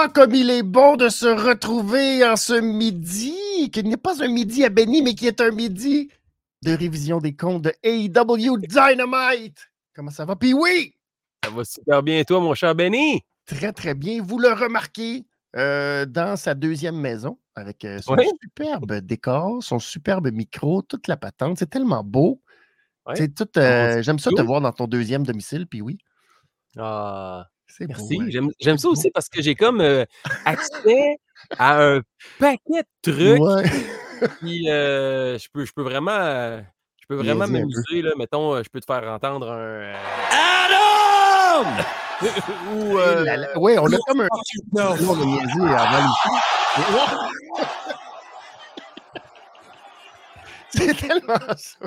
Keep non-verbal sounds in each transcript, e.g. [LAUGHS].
Ah, comme il est bon de se retrouver en ce midi, qu'il n'est pas un midi à Benny, mais qui est un midi de révision des comptes de AEW Dynamite. Comment ça va? Puis oui! Ça va super bien, toi, mon cher Benny? Très, très bien. Vous le remarquez euh, dans sa deuxième maison, avec euh, son superbe décor, son superbe micro, toute la patente. C'est tellement beau. Tout, euh, J'aime ça te voir dans ton deuxième domicile, puis oui. Ah, Merci. J'aime ça aussi parce que j'ai comme accès à un paquet de trucs. Puis je, peux, je peux vraiment, je peux vraiment m'amuser. Mettons, je peux te faire entendre un. Adam! [LAUGHS] Ou, Oui, on a comme un. Non, on a avant [LAUGHS] [LAUGHS] C'est tellement ça.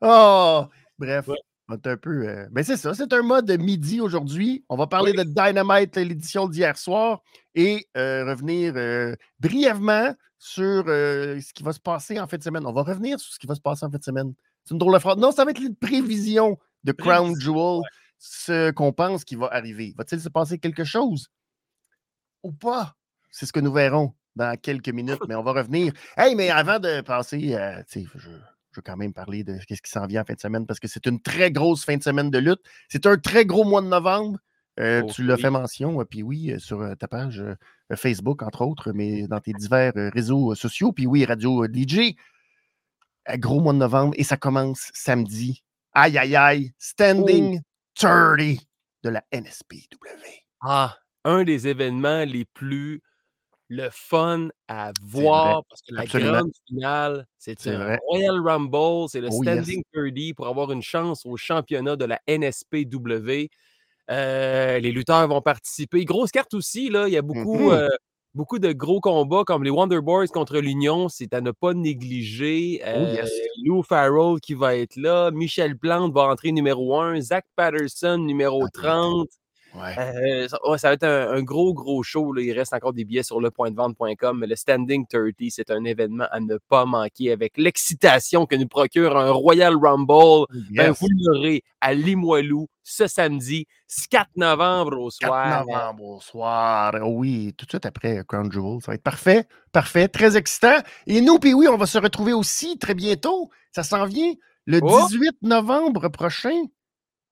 Oh! Bref. Un peu. Euh, ben c'est ça, c'est un mode midi aujourd'hui. On va parler de Dynamite, l'édition d'hier soir, et euh, revenir euh, brièvement sur ce qui va se passer en fin de semaine. On va revenir sur ce qui va se passer en fin de semaine. C'est une drôle de phrase. Non, ça va être une prévision de Crown Jewel, ce qu'on pense qui va arriver. Va-t-il se passer quelque chose ou pas? C'est ce que nous verrons dans quelques minutes, mais on va revenir. Hey, mais avant de passer, je, je veux quand même parler de ce qui s'en vient en fin de semaine parce que c'est une très grosse fin de semaine de lutte. C'est un très gros mois de novembre. Euh, oh tu l'as fait mention, puis oui, euh, sur euh, ta page Facebook, entre autres, mais dans tes divers réseaux sociaux, puis oui, Radio DJ. gros mois de novembre, et ça commence samedi. Aïe, aïe, aïe, Standing 30 de la NSPW. Ah, un des événements les plus le fun à voir parce que la grande finale, c'est un Royal Rumble, c'est le oh, Standing 30 pour avoir une chance au championnat de la NSPW. Euh, les lutteurs vont participer. Grosse carte aussi, là. Il y a beaucoup, mmh euh, beaucoup de gros combats comme les Wonder Boys contre l'Union. C'est à ne pas négliger. Oh, euh, Lou Farrell qui va être là. Michel Plante va entrer numéro 1. Zach Patterson numéro 30. Euh, ça, va être un, gros, gros show. Il reste encore des billets sur lepointdevente.com. Mais le Standing 30, c'est un événement à ne pas manquer avec l'excitation que nous procure un Royal Rumble. Ben, vous l'aurez à Limoilou ce samedi, 4 novembre au soir. 4 novembre au soir. Oui, tout de suite après Crown Jewel. Ça va être parfait. Parfait. Très excitant. Et nous, puis oui, on va se retrouver aussi très bientôt. Ça s'en vient le 18 novembre prochain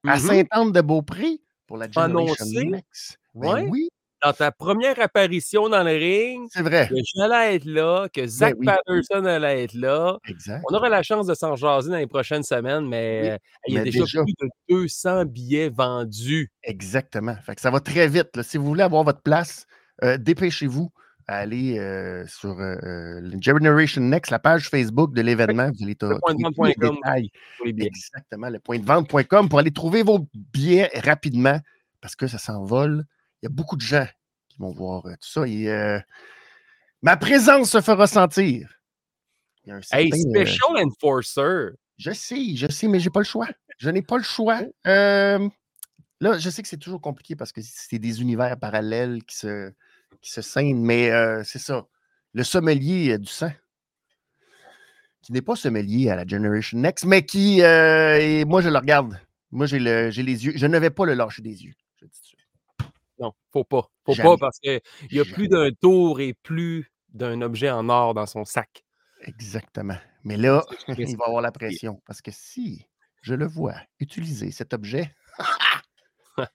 à mm-hmm. Sainte-Anne-de-Beaupré pour la Generation Next. Ben oui. Dans ta première apparition dans le ring, c'est vrai. que j'allais être là, que ben Zach Patterson allait être là. Exact. On aura la chance de s'en jaser dans les prochaines semaines, mais il y a déjà, plus de 200 billets vendus. Exactement. Fait que ça va très vite. Si vous voulez avoir votre place, euh, dépêchez-vous à aller euh, sur euh, Generation Next, la page Facebook de l'événement. Vous allez le point de vente.com. Exactement, le point de vente.com pour aller trouver vos billets rapidement parce que ça s'envole. Il y a beaucoup de gens qui vont voir euh, tout ça. Et, ma présence se fera sentir. hey, Special Enforcer. Je sais, je sais, mais j'ai pas le choix. Je n'ai pas le choix. là, je sais que c'est toujours compliqué parce que c'est des univers parallèles qui se qui se scène, mais c'est ça. Le sommelier du sang, qui n'est pas sommelier à la Generation Next, mais qui, moi, je le regarde. Moi, j'ai les yeux. Je ne vais pas le lâcher des yeux. Je dis non, faut pas. Faut pas parce qu'il y a plus d'un tour et plus d'un objet en or dans son sac. Exactement. Mais là, [LAUGHS] il va avoir la pression parce que si je le vois utiliser cet objet. [LAUGHS]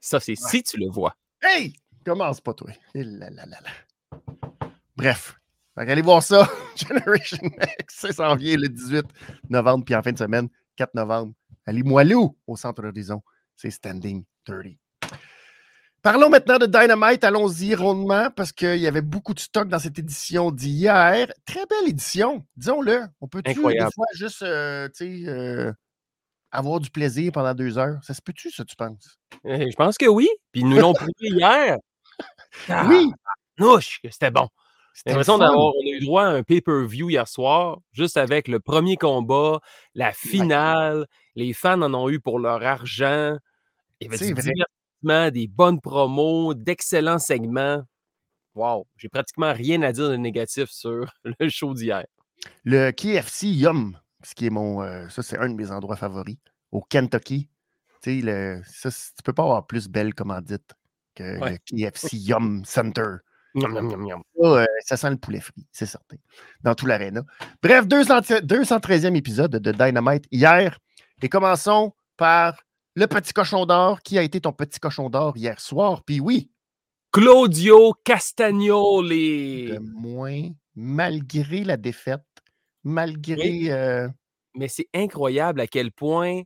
ça, c'est si tu le vois. Hey! Commence pas, toi. Eh Bref. allez voir ça. [LAUGHS] Generation X, ça s'en vient le 18 novembre, puis en fin de semaine, 4 novembre, allez Limoilou, au centre d'horizon. C'est Standing 30. Parlons maintenant de Dynamite. Allons-y rondement parce qu'il y avait beaucoup de stock dans cette édition d'hier. Très belle édition, disons-le. On peut-tu des fois juste euh, euh, avoir du plaisir pendant deux heures? Ça se peut-tu, ça, tu penses? Eh, je pense que oui. Puis nous l'ont prouvé hier. Ah, oui! Nouche, c'était bon. J'ai l'impression d'avoir eu droit à un pay-per-view hier soir, juste avec le premier combat, la finale. Les fans en ont eu pour leur argent. Il y avait du divertissement, des bonnes promos, d'excellents segments. Wow, j'ai pratiquement rien à dire de négatif sur [LAUGHS] le show d'hier. Le KFC Yum, ce qui est mon. Euh, ça, c'est un de mes endroits favoris. Au Kentucky. Tu sais, tu peux pas avoir plus belle commandite le KFC Yum Center. Euh, ça sent le poulet frit, c'est certain, dans tout l'aréna. Bref, 213e épisode de Dynamite hier. Et commençons par le petit cochon d'or. Qui a été ton petit cochon d'or hier soir? Puis oui. Claudio Castagnoli. De moins, malgré la défaite, malgré. Euh, Mais c'est incroyable à quel point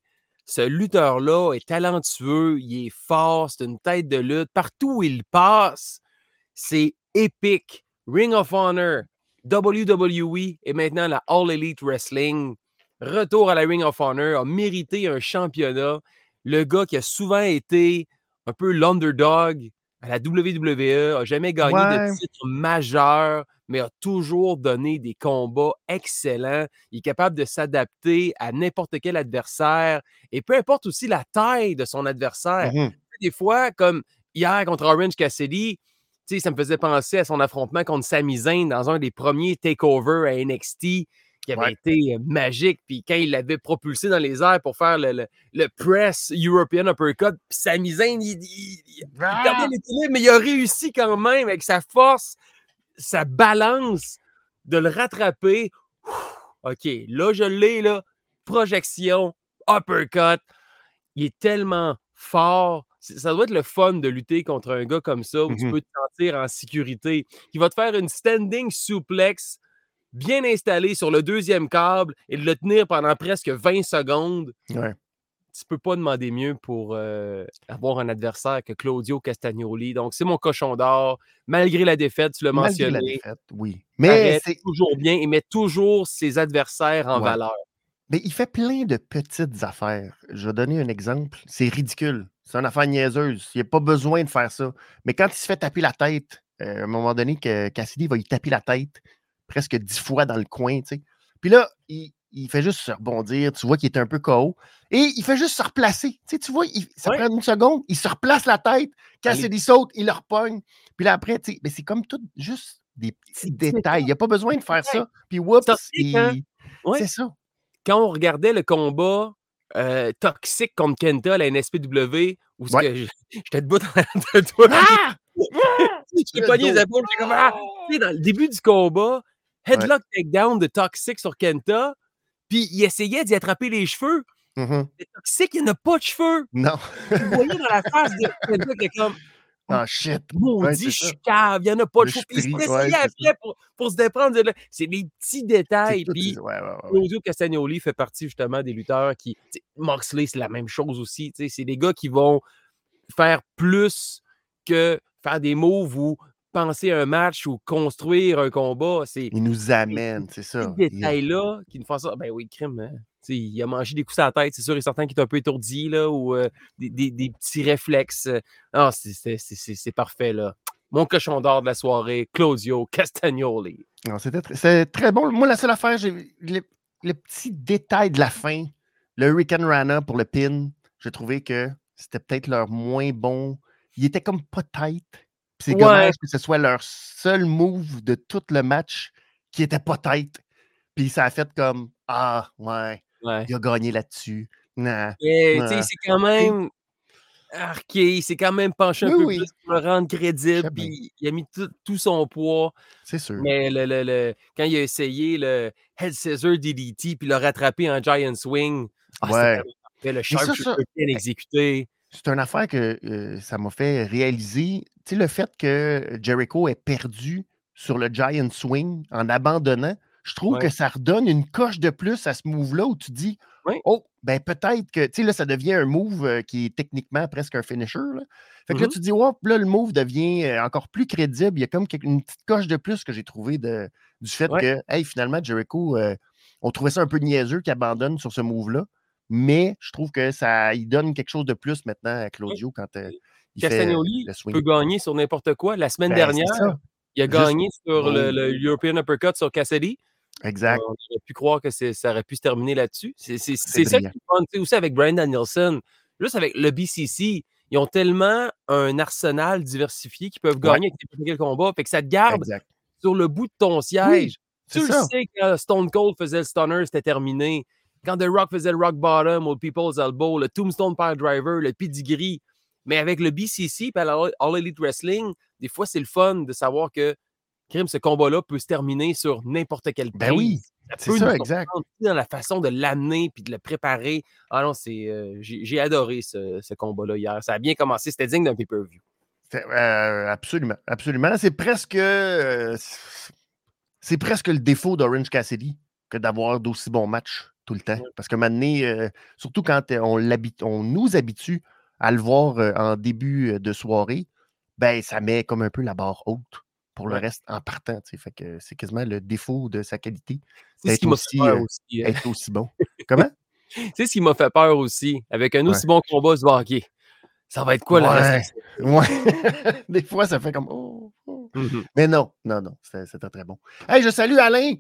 ce lutteur-là est talentueux, il est fort, c'est une tête de lutte. Partout où il passe, c'est épique. Ring of Honor, WWE et maintenant la All Elite Wrestling. Retour à la Ring of Honor, a mérité un championnat. Le gars qui a souvent été un peu l'underdog à la WWE, a jamais gagné de titre majeur, mais a toujours donné des combats excellents. Il est capable de s'adapter à n'importe quel adversaire et peu importe aussi la taille de son adversaire. Mmh des fois, comme hier contre Orange Cassidy, ça me faisait penser à son affrontement contre Sami Zayn dans un des premiers takeovers à NXT qui avait été magique. Puis quand il l'avait propulsé dans les airs pour faire le, le, press European Uppercut, puis Sami Zayn, il, il, ah! l'équilibre, mais il a réussi quand même avec sa force, sa balance de le rattraper. OK, là, je l'ai, là. Projection, uppercut. Il est tellement fort ça doit être le fun de lutter contre un gars comme ça où tu mmh peux te sentir en sécurité, qui va te faire une standing suplex bien installée sur le deuxième câble et de le tenir pendant presque 20 secondes. Ouais. Tu peux pas demander mieux pour euh, avoir un adversaire que Claudio Castagnoli. Donc, c'est mon cochon d'or. Malgré la défaite, tu l'as mentionné. Malgré la défaite, oui. Mais c'est toujours bien. Il met toujours ses adversaires en valeur. Mais il fait plein de petites affaires. Je vais donner un exemple. C'est ridicule. C'est une affaire niaiseuse. Il n'y a pas besoin de faire ça. Mais quand il se fait taper la tête, euh, à un moment donné, que Cassidy va y taper la tête presque dix fois dans le coin, tu sais. Puis là, il, fait juste se rebondir. Tu vois qu'il est un peu KO. Et il fait juste se replacer. Tu, vois, ça prend une seconde. Il se replace la tête. Cassidy saute, il le repogne. Puis là, après, mais c'est comme tout juste des petits détails. Il n'y a pas besoin de faire ça. Puis, whoops, hein? c'est ça. Quand on regardait le combat euh, toxique contre Kenta à la NSPW où j'étais debout de toi. Ah! [LAUGHS] je t'ai pogné les épaules, comme ah! dans le début du combat, headlock takedown de Toxic sur Kenta, puis il essayait d'y attraper les cheveux. Mmh le Toxic, il n'a pas de cheveux. Non. tu voyais dans la face de Kenta qui est comme [LAUGHS] ah, shit. Maudit, je suis cave, il n'y en a pas de cheveux. Il s'essayait après pour, pour, se déprendre. C'est des petits détails. Puis, Claudio Castagnoli fait partie justement des lutteurs qui. Moxley, c'est la même chose aussi. C'est des gars qui vont faire plus que faire des moves ou penser un match ou construire un combat. Il nous amène, c'est ça. Ces détails-là qui nous font ça. Ben oui, crime. Hein. il a mangé des coups à la tête, c'est sûr et certain qu'il est un peu étourdi, là, ou euh, des, des, petits réflexes. Ah, c'est parfait, là. Mon cochon d'or de la soirée, Claudio Castagnoli. C'était très bon. Moi, la seule affaire, j'ai le, petit détail de la fin, le Hurricane Rana pour le pin, j'ai trouvé que c'était peut-être leur moins bon. Il était comme pas tête. C'est dommage que ce soit leur seul move de tout le match qui était pas tête. Puis ça a fait comme Ah, ouais, il a gagné là-dessus. Nah, C'est quand même arqué, il s'est quand même penché un peu plus pour le rendre crédible. Puis il a mis tout, son poids. C'est sûr. Mais le, le, quand il a essayé le Head Scissor DDT puis l'a rattrapé en Giant Swing, ah, ouais. le sharp bien exécuté. C'est une affaire que euh, ça m'a fait réaliser. Tu sais, le fait que Jericho ait perdu sur le Giant Swing en abandonnant, je trouve que ça redonne une coche de plus à ce move-là où tu dis Oh, ben peut-être que, tu sais, là, ça devient un move qui est techniquement presque un finisher. Là. Fait que là, mmh tu dis Oh, là, le move devient encore plus crédible. Il y a comme une petite coche de plus que j'ai trouvé de, du fait que, hey, finalement, Jericho, on trouvait ça un peu niaiseux qu'il abandonne sur ce move-là mais je trouve que ça il donne quelque chose de plus maintenant à Claudio quand euh, il Castagnoli fait peut gagner sur n'importe quoi. La semaine ben, dernière, il a gagné sur le, European Uppercut sur Cassidy. Exact. on aurait pu croire que ça aurait pu se terminer là-dessus. C'est ça qui est. Aussi avec Brian Danielson, juste avec le BCC, ils ont tellement un arsenal diversifié qu'ils peuvent gagner avec n'importe quel combat. Fait que ça te garde sur le bout de ton siège. tu le sais que Stone Cold faisait le stunner, c'était terminé. Quand The Rock faisait le rock bottom, le People's Elbow, le Tombstone Pile Driver, le pedigree, Mais avec le BCC et All Elite Wrestling, des fois, c'est le fun de savoir que crime, ce combat-là peut se terminer sur n'importe quel Ben oui, c'est ça, exact. Dans la façon de l'amener puis de le préparer. Ah non, c'est, euh, j'ai adoré ce, combat-là hier. Ça a bien commencé. C'était digne d'un pay-per-view. Euh, absolument, absolument. C'est presque, euh, c'est presque le défaut d'Orange Cassidy que d'avoir d'aussi bons matchs tout le temps. Parce que maintenant, surtout quand on, on nous habitue à le voir en début de soirée, ben ça met comme un peu la barre haute pour le reste en partant. Fait que c'est quasiment le défaut de sa qualité. C'est ce aussi, euh, aussi hein. être aussi bon. [LAUGHS] Comment? C'est ce qui m'a fait peur aussi. Avec un aussi bon combat, se OK, ça va être quoi ouais. [LAUGHS] Ouais. Des fois, ça fait comme oh, oh. Mmh Mais non, non, non, c'était très bon. Hey, je salue Alain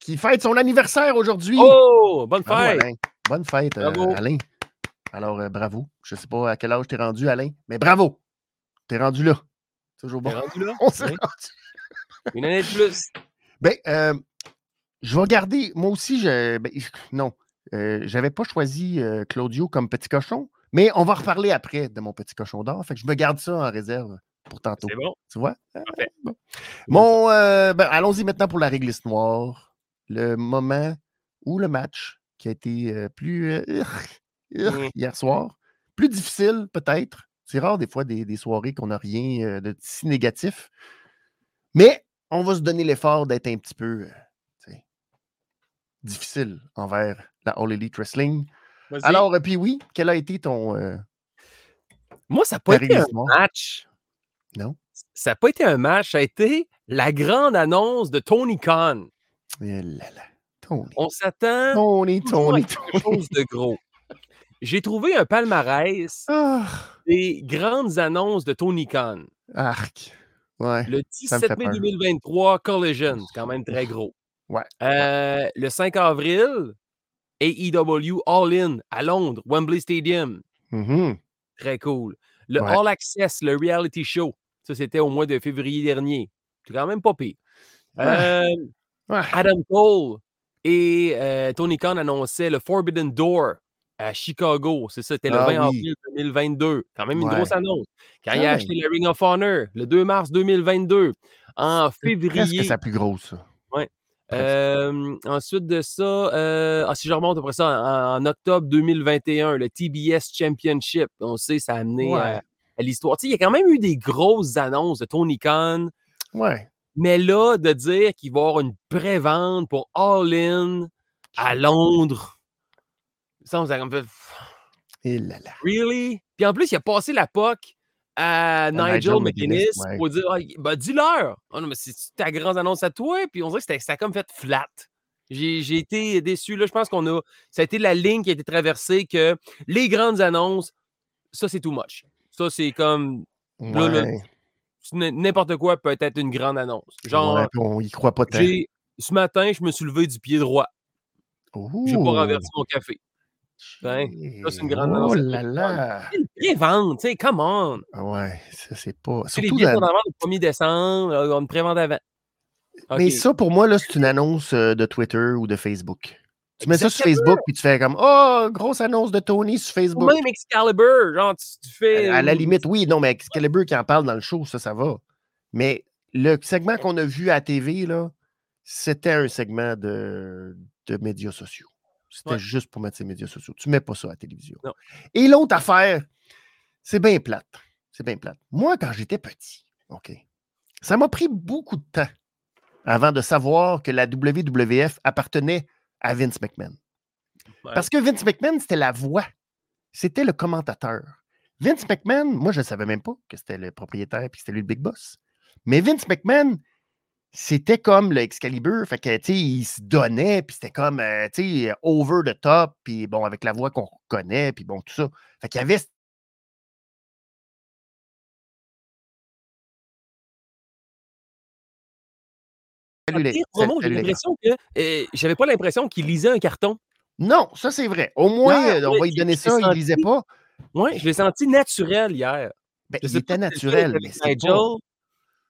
qui fête son anniversaire aujourd'hui. Oh, bonne fête! bonne fête, euh, Alain. Alors, euh, bravo. Je ne sais pas à quel âge tu es rendu, Alain, mais bravo! Tu es rendu là. Toujours bon. rendu là? [LAUGHS] On s'est rendu. Une année de plus. Ben, euh, je vais regarder. Moi aussi, je, ben, non. Euh, je n'avais pas choisi euh, Claudio comme petit cochon, mais on va reparler après de mon petit cochon d'or. Fait que je me garde ça en réserve pour tantôt. C'est bon. Tu vois? Parfait. Bon, ben, allons-y maintenant pour la réglisse noire. Le moment où le match qui a été plus [LAUGHS] hier soir, plus difficile peut-être. C'est rare des fois des, des soirées qu'on n'a rien de si négatif. Mais on va se donner l'effort d'être un petit peu difficile envers la All Elite Wrestling. Alors, euh, puis oui, quel a été ton. Euh, Moi, ça n'a pas été un match. Non? Ça n'a pas été un match, ça a été la grande annonce de Tony Khan. Tony. On s'attend Tony, Tony, quelque chose de gros. J'ai trouvé un palmarès ah. des grandes annonces de Tony Khan. Arc le 17 mai 2023, Collision, quand même très gros. Ouais. Euh, le 5 avril, AEW All In à Londres, Wembley Stadium. Mm-hmm. Très cool. Le All Access, le reality show. Ça, c'était au mois de février dernier. C'est quand même pas pire. Euh, Adam Cole et euh, Tony Khan annonçaient le Forbidden Door à Chicago. C'est ça, c'était le 20 ah avril 2022. Quand même une grosse annonce. Quand il a acheté le Ring of Honor, le 2 mars 2022. En février. C'est sa plus grosse, Oui. Euh, ensuite de ça, euh, ah, si je remonte après ça, en, octobre 2021, le TBS Championship, on sait, ça a amené à, l'histoire. il y a quand même eu des grosses annonces de Tony Khan. Ouais. Mais là, de dire qu'il va y avoir une pré-vente pour All In à Londres, ça, on comme fait. Et là là. Really? Puis en plus, il a passé la POC à, Nigel, McGuinness, pour dire ah, bah, dis-leur. Oh, non, mais c'est ta grande annonce à toi. Puis on dirait que ça a comme fait flat. J'ai été déçu. Là, je pense qu'on a. Ça a été la ligne qui a été traversée que les grandes annonces, ça, c'est too much. Ça, c'est comme. N'importe quoi peut être une grande annonce. Genre. on y croit pas tant. Ce matin, je me suis levé du pied droit. J'ai pas renversé mon café. Ben, ça, c'est une grande Oh là là! Bien vendre, tu sais, come on! Ouais, ça, c'est pas. Surtout les billets sont en le 1er décembre, euh, on prévente avant. Mais ça, pour moi, là, c'est une annonce euh, de Twitter ou de Facebook. Tu mets ça sur Facebook puis tu fais comme Oh, grosse annonce de Tony sur Facebook. Ou même Excalibur, genre tu, fais. À, la limite, oui, non, mais Excalibur qui en parle dans le show, ça, ça va. Mais le segment qu'on a vu à la TV, là, c'était un segment de, de médias sociaux. C'était juste pour mettre ses médias sociaux. Tu ne mets pas ça à la télévision. Et l'autre affaire, c'est bien plate. C'est bien plate. Moi, quand j'étais petit, OK, ça m'a pris beaucoup de temps avant de savoir que la WWF appartenait à Vince McMahon. Parce que Vince McMahon, c'était la voix. C'était le commentateur. Vince McMahon, moi, je ne savais même pas que c'était le propriétaire et que c'était lui le big boss. Mais Vince McMahon, c'était comme le Excalibur. Fait que, tu sais, il se donnait, puis c'était comme, euh, tu sais, over the top, puis bon, avec la voix qu'on connaît, puis bon, tout ça. Fait qu'il y avait l'impression que euh, j'avais pas l'impression qu'il lisait un carton. Non, ça c'est vrai. Au moins, on va lui donner ça, il ne lisait pas. Oui, je l'ai senti naturel hier. Ben, il était naturel, mais c'est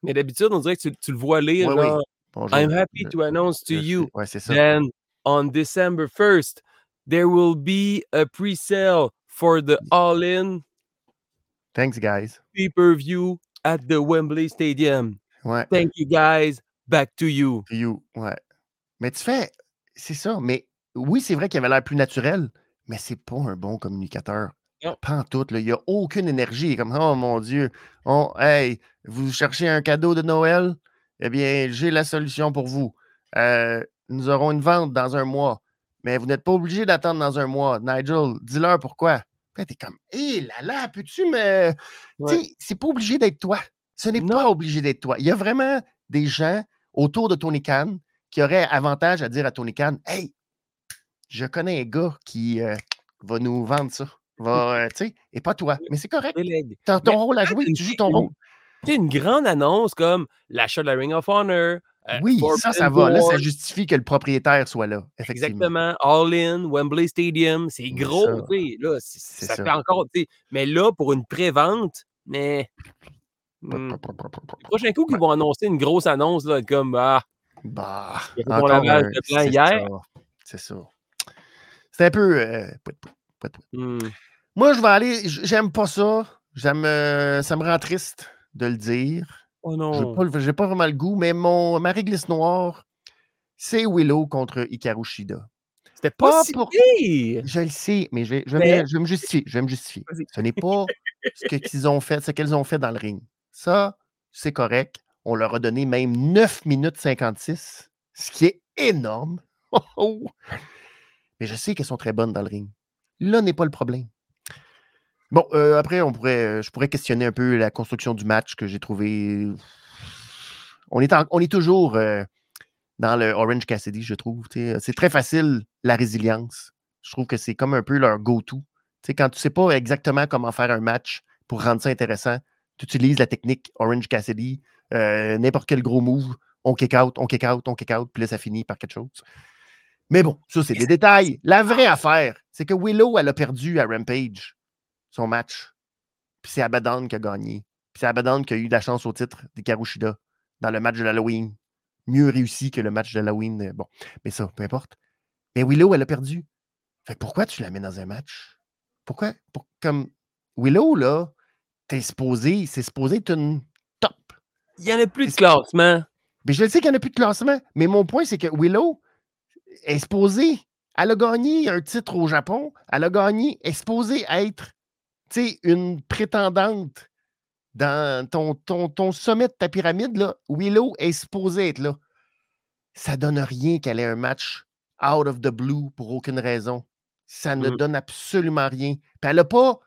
mais d'habitude, on dirait que tu, tu le vois lire. Oui. I'm happy to announce to you ouais, ça. that on December 1st, there will be a pre-sale for the all-in. Thanks, guys. Pay-per-view at the Wembley Stadium. Ouais. Thank you, guys. Back to you. To you, ouais. Mais tu fais, c'est ça. Mais oui, c'est vrai qu'il avait l'air plus naturel, mais c'est pas un bon communicateur. Pas en tout. Il n'y a aucune énergie. Comme, oh mon Dieu, oh, hey, vous cherchez un cadeau de Noël? Eh bien, j'ai la solution pour vous. Euh, nous aurons une vente dans un mois, mais vous n'êtes pas obligé d'attendre dans un mois. Nigel, dis-leur pourquoi. Tu es comme, hé là là, peux-tu me. sais, C'est pas obligé d'être toi. Ce n'est pas obligé d'être toi. Il y a vraiment des gens autour de Tony Khan qui auraient avantage à dire à Tony Khan Hey, je connais un gars qui euh, va nous vendre ça. Va, euh, et pas toi. Mais c'est correct. Tu as ton rôle à jouer, tu joues ton rôle. C'est une grande annonce comme l'achat de la Ring of Honor. Euh, oui, ça, ça va. Là, ça justifie que le propriétaire soit là. Exactement. All in, Wembley Stadium, c'est gros. Là, ça, fait encore. Mais là, pour une pré-vente, mais. Hmm, le prochain coup qu'ils vont annoncer une grosse annonce, là, comme Ah, bah, de plan hier. C'est ça. C'est un peu. Euh, hmm. Moi, je vais aller. J'aime pas ça. J'aime. Euh, ça me rend triste de le dire. Oh non. J'ai pas, pas, vraiment le goût, mais mon, ma réglisse noire, c'est Willow contre Hikaru Shida. C'était pas, si pour... Je le sais, mais je vais, je vais, Me, justifier. Je vais me justifier. Ce n'est pas ce qu'ils ont fait, ce qu'elles ont fait dans le ring. Ça, c'est correct. On leur a donné même 9 minutes 56, ce qui est énorme. [LAUGHS] mais je sais qu'elles sont très bonnes dans le ring. Là n'est pas le problème. Bon, euh, après, euh, je pourrais questionner un peu la construction du match que j'ai trouvé. On est, on est toujours euh, dans le Orange Cassidy, je trouve. C'est très facile, la résilience. Je trouve que c'est comme un peu leur go-to. Quand tu ne sais pas exactement comment faire un match pour rendre ça intéressant, tu utilises la technique Orange Cassidy, n'importe quel gros move, on kick out, on kick out, on kick out, puis là, ça finit par quelque chose. Mais bon, ça, c'est des détails. La vraie affaire, c'est que Willow, elle a perdu à Rampage son match. Puis c'est Abaddon qui a gagné. Puis c'est Abaddon qui a eu la chance au titre des Karushida dans le match de l'Halloween. Mieux réussi que le match de l'Halloween. Euh, bon, mais ça, peu importe. Mais Willow, elle a perdu. Fait pourquoi tu la mets dans un match? Pourquoi? comme Willow, là, t'es supposé, c'est supposé être une top. Il n'y en a plus de classement. Mais je le sais qu'il n'y en a plus de classement. Mais mon point, c'est que Willow est supposée. Elle a gagné un titre au Japon. Elle a gagné, est supposée être une prétendante dans ton, ton, ton, sommet de ta pyramide, là, Willow est supposée être là. Ça donne rien qu'elle ait un match out of the blue pour aucune raison. Ça ne mmh. donne absolument rien. Puis elle n'a pas.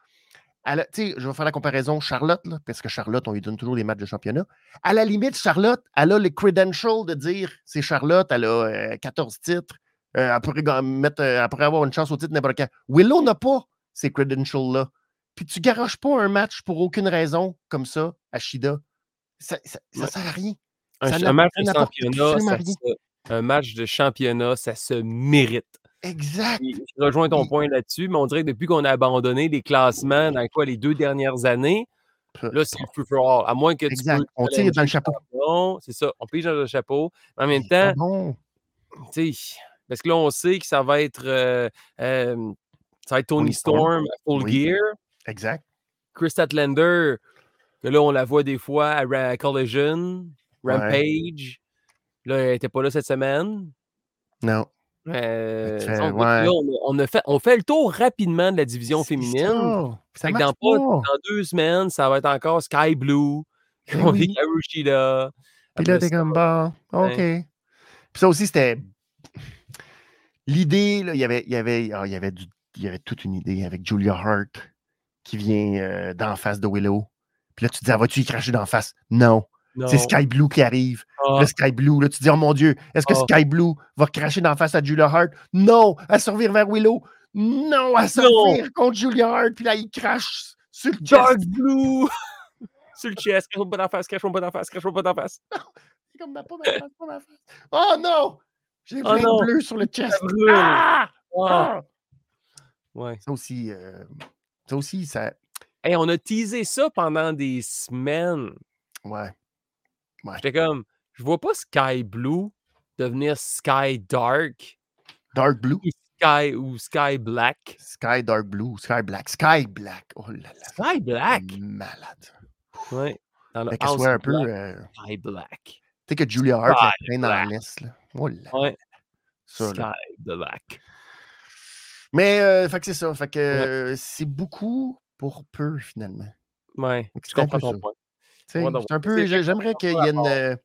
Je vais faire la comparaison Charlotte, parce que Charlotte, on lui donne toujours les matchs de championnat. À la limite, Charlotte, elle a les credentials de dire c'est Charlotte, elle a 14 euh, titres, euh, elle, pourrait mettre, euh, elle, pourrait avoir une chance au titre n'importe quand. Willow n'a pas ces credentials-là puis tu garoches pas un match pour aucune raison comme ça à Shida. Ça, ne sert à rien. Un, match de championnat, ça un match de championnat, ça se mérite. Exact. je rejoins ton point là-dessus, mais on dirait que depuis qu'on a abandonné les classements dans quoi les deux dernières années, là, c'est free for all. À moins que exact. tu On tire dans le chapeau. C'est ça, on pige dans le chapeau. Mais en même temps, bon. parce que là, on sait que ça va être, euh, euh, ça va être Tony, Storm, Full Gear. Exact. Chris Statlander, que là, on la voit des fois à, Collision, Rampage. Là, elle n'était pas là cette semaine. Non. Euh, on, a fait, on fait le tour rapidement de la division féminine. Ça. dans, dans, deux semaines, ça va être encore Sky Blue. Ben [LAUGHS] on oui. Puis là, t'es comme bon. OK. Puis ça aussi, c'était. L'idée, il y avait, y avait, ah, y avait du, y avait toute une idée avec Julia Hart qui vient euh, d'en face de Willow. Puis là, tu te dis, ah, vas-tu y cracher d'en face? Non. C'est Sky Blue qui arrive. Le ah. Sky Blue, là, tu te dis, oh mon Dieu, est-ce que ah. Sky Blue va cracher d'en face à Julia Hart? Non. À servir vers Willow? Non. À servir contre Julia Hart. Puis là, il crache sur le Dark Blue. [LAUGHS] sur le chest. Crache-moi pas d'en face, crache-moi pas d'en face, crache-moi pas d'en face. C'est comme pas ma face, pas ma face. Oh non! J'ai oh, plein de bleu sur le chest. Ah! ah! Ouais. Ça aussi, euh, ça aussi, ça. Hey, on a teasé ça pendant des semaines. Ouais. Ouais. J'étais comme, je vois pas Sky Blue devenir Sky Dark. Dark Blue? Sky ou Sky Black. Sky Dark Blue, Sky Black, Sky Black. Oh là là. Sky Black? Malade. Ouais. Dans le qu'elle soit un peu. Euh... Sky Black. Tu sais que Julia Hart la traîne dans l'Est. Oh là. Ouais. Ça, Sky Black. Mais, euh, fait que c'est ça. Fait que euh, c'est beaucoup pour peu, finalement. Ouais. Je comprends ton point. Un peu. J'aimerais qu'il y ait une. Euh,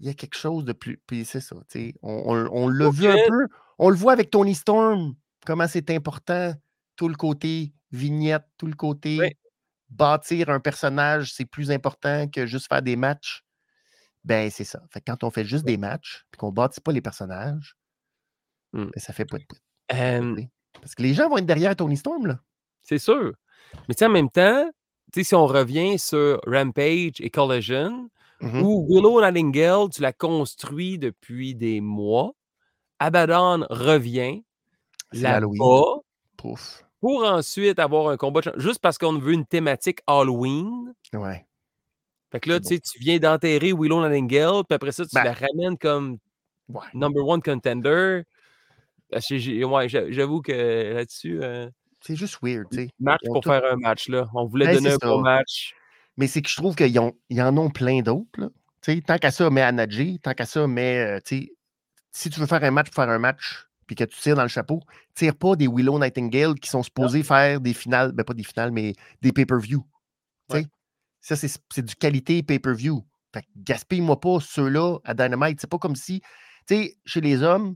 il y a quelque chose de plus. Puis c'est ça. On, on, l'a vu un peu. On le voit avec Tony Storm, comment c'est important, tout le côté vignette, tout le côté bâtir un personnage, c'est plus important que juste faire des matchs. Ben, c'est ça. Fait quand on fait juste des matchs, puis qu'on bâtit pas les personnages, mmh. ben, ça fait pas de Parce que les gens vont être derrière Tony Storm, là. C'est sûr. Mais en même temps, si on revient sur Rampage et Collision, mmh où Willow Nightingale, tu l'as construit depuis des mois, Abaddon revient, là Pouf. pour ensuite avoir un combat, juste parce qu'on veut une thématique Halloween. Ouais. Fait que là, tu sais, tu viens d'enterrer Willow Nightingale, puis après ça, tu ben la ramènes comme number one contender. Ouais, j'avoue que là-dessus. Euh, c'est juste weird, tu sais. Match pour faire un match, là. On voulait donner un bon match. Mais c'est que je trouve qu'ils en ont plein d'autres, tant qu'à ça, mets Anadji, tant qu'à ça, mets. Euh, si tu veux faire un match pour faire un match, puis que tu tires dans le chapeau, tire pas des Willow Nightingale qui sont supposés faire des finales, ben pas des finales, mais des pay-per-view. Ça, c'est du qualité pay-per-view. Fait gaspille-moi pas ceux-là à Dynamite. C'est pas comme si, tu sais, chez les hommes,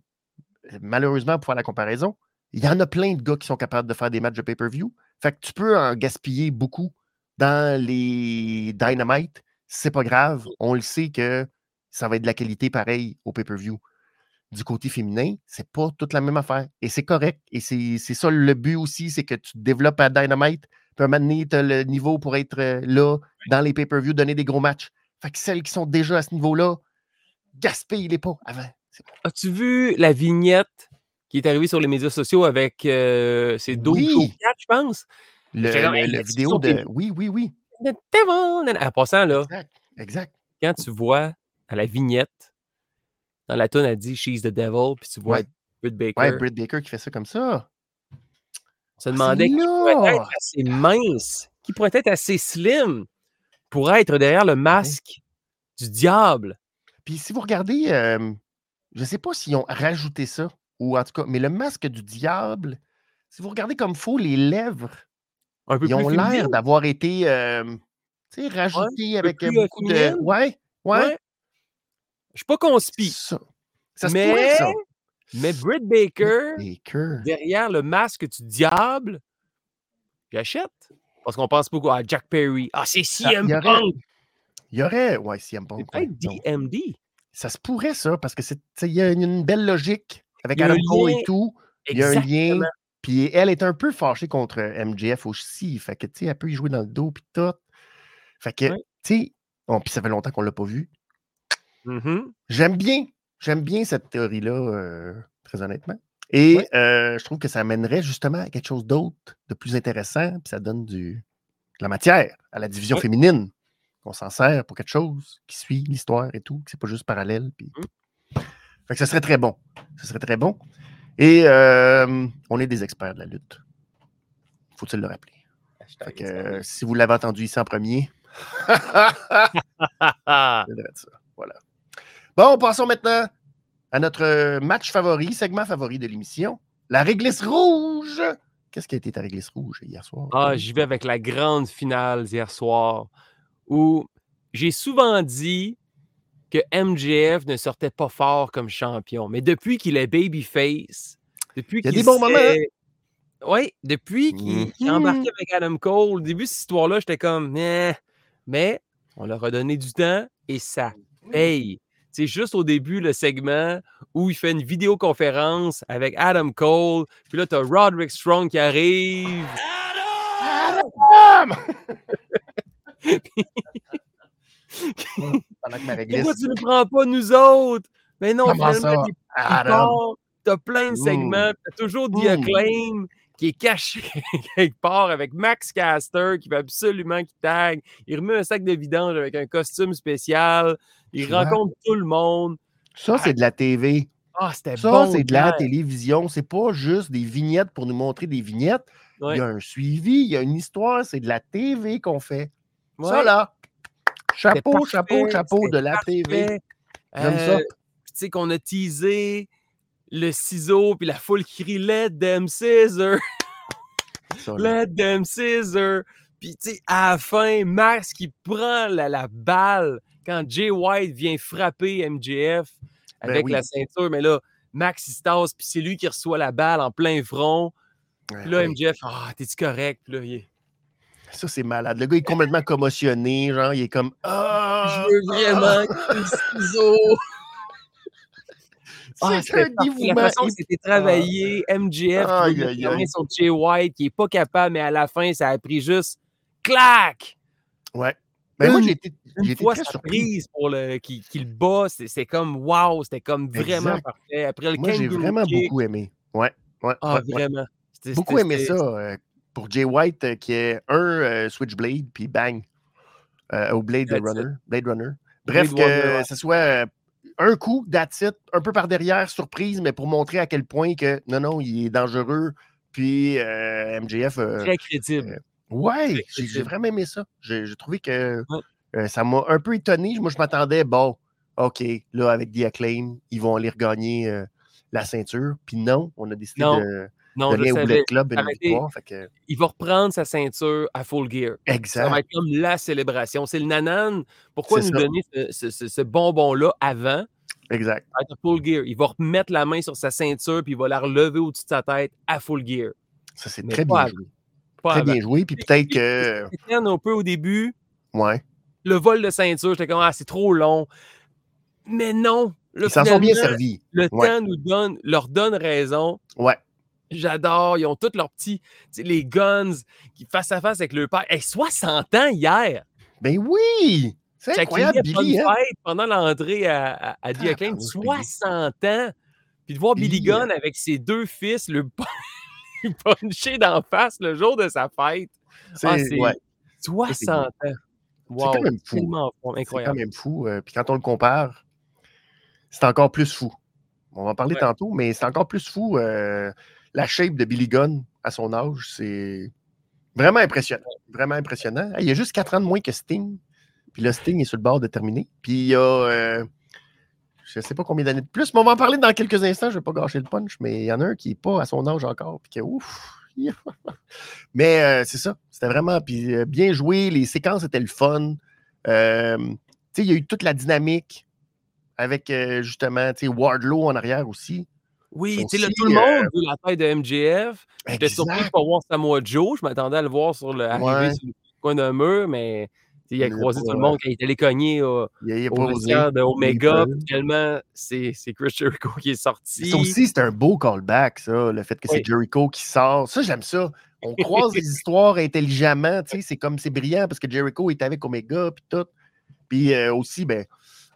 malheureusement, pour faire la comparaison, il y en a plein de gars qui sont capables de faire des matchs de pay-per-view. Fait que tu peux en gaspiller beaucoup dans les Dynamite. C'est pas grave. On le sait que ça va être de la qualité pareille au pay-per-view. Du côté féminin, c'est pas toute la même affaire. Et c'est correct. Et c'est ça le but aussi, c'est que tu développes à Dynamite. Puis donné, tu as le niveau pour être euh, là, dans les pay-per-view, donner des gros matchs. Fait que celles qui sont déjà à ce niveau-là, gaspille-les pas avant. As-tu vu la vignette qui est arrivée sur les médias sociaux avec euh, ces 12 oui. je pense? Le, vidéo de. Oui, oui, oui. En passant, là. Exact. exact. Quand tu vois à la vignette, dans la tune, elle dit She's the devil, puis tu vois Britt Baker. Ouais, Britt Baker qui fait ça comme ça. On se demandait qui pourrait être assez mince, qui pourrait être assez slim pour être derrière le masque du diable. Puis si vous regardez, je ne sais pas s'ils ont rajouté ça, ou en tout cas, mais le masque du diable, si vous regardez comme faux, les lèvres, ils ont l'air d'avoir été rajoutés avec beaucoup de. Ouais, ouais. Je suis pas conspi. Ça, ça se mais, pourrait, ça. mais Britt Baker, derrière le masque du diable, j'achète. Parce qu'on pense beaucoup à Jack Perry. Ah, c'est CM Punk. Il y aurait, ouais, CM Punk. C'est DMD. Ça se pourrait, ça, parce que c'est il y a une belle logique avec Adam Cole et tout. Il y a un lien. Puis elle est un peu fâchée contre MJF aussi. Fait que, tu sais, elle peut y jouer dans le dos, puis tout. Fait que, tu sais, bon, puis ça fait longtemps qu'on ne l'a pas vu. Mm-hmm. J'aime bien, j'aime bien cette théorie-là, euh, très honnêtement. Et euh, je trouve que ça amènerait justement à quelque chose d'autre, de plus intéressant, puis ça donne du, de la matière à la division féminine. On s'en sert pour quelque chose qui suit l'histoire et tout, que c'est pas juste parallèle. Puis... Mmh. Fait que ça serait très bon. Ce serait très bon. Et euh, on est des experts de la lutte. Faut-il le rappeler? Fait que, si vous l'avez entendu ici en premier. [LAUGHS] voilà. Bon, passons maintenant à notre match favori, segment favori de l'émission, la réglisse rouge. Qu'est-ce qui a été ta réglisse rouge hier soir? Ah, j'y vais avec la grande finale hier soir où j'ai souvent dit que MJF ne sortait pas fort comme champion. Mais depuis qu'il est babyface, depuis qu'il. Il y a des bons moments. Oui, depuis qu'il a embarqué mm-hmm. avec Adam Cole, au début de cette histoire-là, j'étais comme, eh. mais on leur a donné du temps et ça paye. C'est juste au début, le segment où il fait une vidéoconférence avec Adam Cole. Puis là, tu as Roderick Strong qui arrive. Adam! [LAUGHS] [LAUGHS] Pourquoi tu ne prends pas nous autres? Mais non, finalement, tu as plein de segments, tu as toujours The Acclaim qui est caché [LAUGHS] quelque part avec Max Caster qui veut absolument qu'il tag. Il remet un sac de vidange avec un costume spécial. Il rencontre tout le monde. Ça, c'est de la TV. Ah, c'était Ça, c'est de la télévision. C'est pas juste des vignettes pour nous montrer des vignettes. Il y a un suivi, il y a une histoire. C'est de la TV qu'on fait. Ça, là, chapeau, chapeau, chapeau de la TV. J'aime ça. Euh, tu sais, qu'on a teasé le ciseau, puis la foule qui crie Let them scissor. Let them scissor. Puis, tu sais, à la fin, Max qui prend la, balle quand Jay White vient frapper MJF ben avec la ceinture. Mais là, Max, il se tasse, puis c'est lui qui reçoit la balle en plein front. Puis là, MJF, ah, t'es-tu correct? Puis là, il Ça, c'est malade. Le gars est complètement commotionné. Genre, il est comme Ah! Je veux vraiment ciseaux. Ah, [LAUGHS] la façon que c'était travaillé, MJF, qui a sur Jay White, qui n'est pas capable, mais à la fin, ça a pris juste clac! Ouais. Ben moi, j'ai été, une fois très surprise pour le qui, le bat, c'est comme wow, c'était comme vraiment parfait. Après le Moi, j'ai vraiment beaucoup aimé. Ouais, ouais. Ah, vraiment. Beaucoup aimé ça euh, pour Jay White, euh, qui est un euh, Switchblade, puis bang, au Blade Runner. Blade Runner. Bref, que ce soit un coup, that's un peu par derrière, surprise, mais pour montrer à quel point que non, non, il est dangereux. Puis MJF. Très crédible. Ouais, j'ai vraiment aimé ça. J'ai trouvé que euh, ça m'a un peu étonné. Moi, je m'attendais, bon, OK, là, avec The Acclaim, ils vont aller regagner euh, la ceinture. Puis non, on a décidé de, non, donner au Bullet Club une victoire. Il va reprendre sa ceinture à Full Gear. Exact. Ça va être comme la célébration. C'est le nanan. Pourquoi nous donner ce, bonbon-là avant? Exact. À Full Gear. Il va remettre la main sur sa ceinture puis il va la relever au-dessus de sa tête à Full Gear. Ça, c'est très bien joué. Très bien joué. Puis peut-être que. un peu au début. Ouais. Le vol de ceinture, j'étais comme, ah, c'est trop long. Mais non. Ils s'en sont bien servis. Le temps nous donne, leur donne raison. Ouais. J'adore. Ils ont tous leurs petits, les guns qui face à face avec le père. Hey, 60 ans hier. Ben oui! C'est incroyable, Billy. Hein? pendant l'entrée à, à, 60 ans. Puis de voir Billy, Gunn avec ses deux fils, le [LAUGHS] punché d'en face le jour de sa fête. Ah, c'est 60 ans. c'est quand même fou. C'est quand même fou. Euh, puis quand on le compare, c'est encore plus fou. On va en parler tantôt, mais c'est encore plus fou. Euh, la shape de Billy Gunn à son âge, c'est vraiment impressionnant. Vraiment impressionnant. il y a juste 4 ans de moins que Sting. Puis le Sting est sur le bord de terminer. Puis il y a euh, je ne sais pas combien d'années de plus, mais on va en parler dans quelques instants. Je ne vais pas gâcher le punch, mais il y en a un qui n'est pas à son âge encore. Puis que, ouf! [LAUGHS] mais euh, c'est ça. C'était vraiment puis, euh, bien joué. Les séquences étaient le fun. Il y a eu toute la dynamique avec justement Wardlow en arrière aussi. Oui, tu sais, tout le monde vu la taille de MJF. J'étais surpris de pas voir Samoa Joe. Je m'attendais à le voir sur le, arriver sur le coin d'un mur, mais il a croisé tout le monde quand il est allé cogner au, de Omega. Finalement, c'est Chris Jericho qui est sorti. Ça aussi, c'est un beau callback, ça, le fait que c'est Jericho qui sort. Ça, j'aime ça. [LAUGHS] On croise les histoires intelligemment. C'est comme c'est brillant parce que Jericho est avec Omega puis tout. Puis euh, aussi, ben,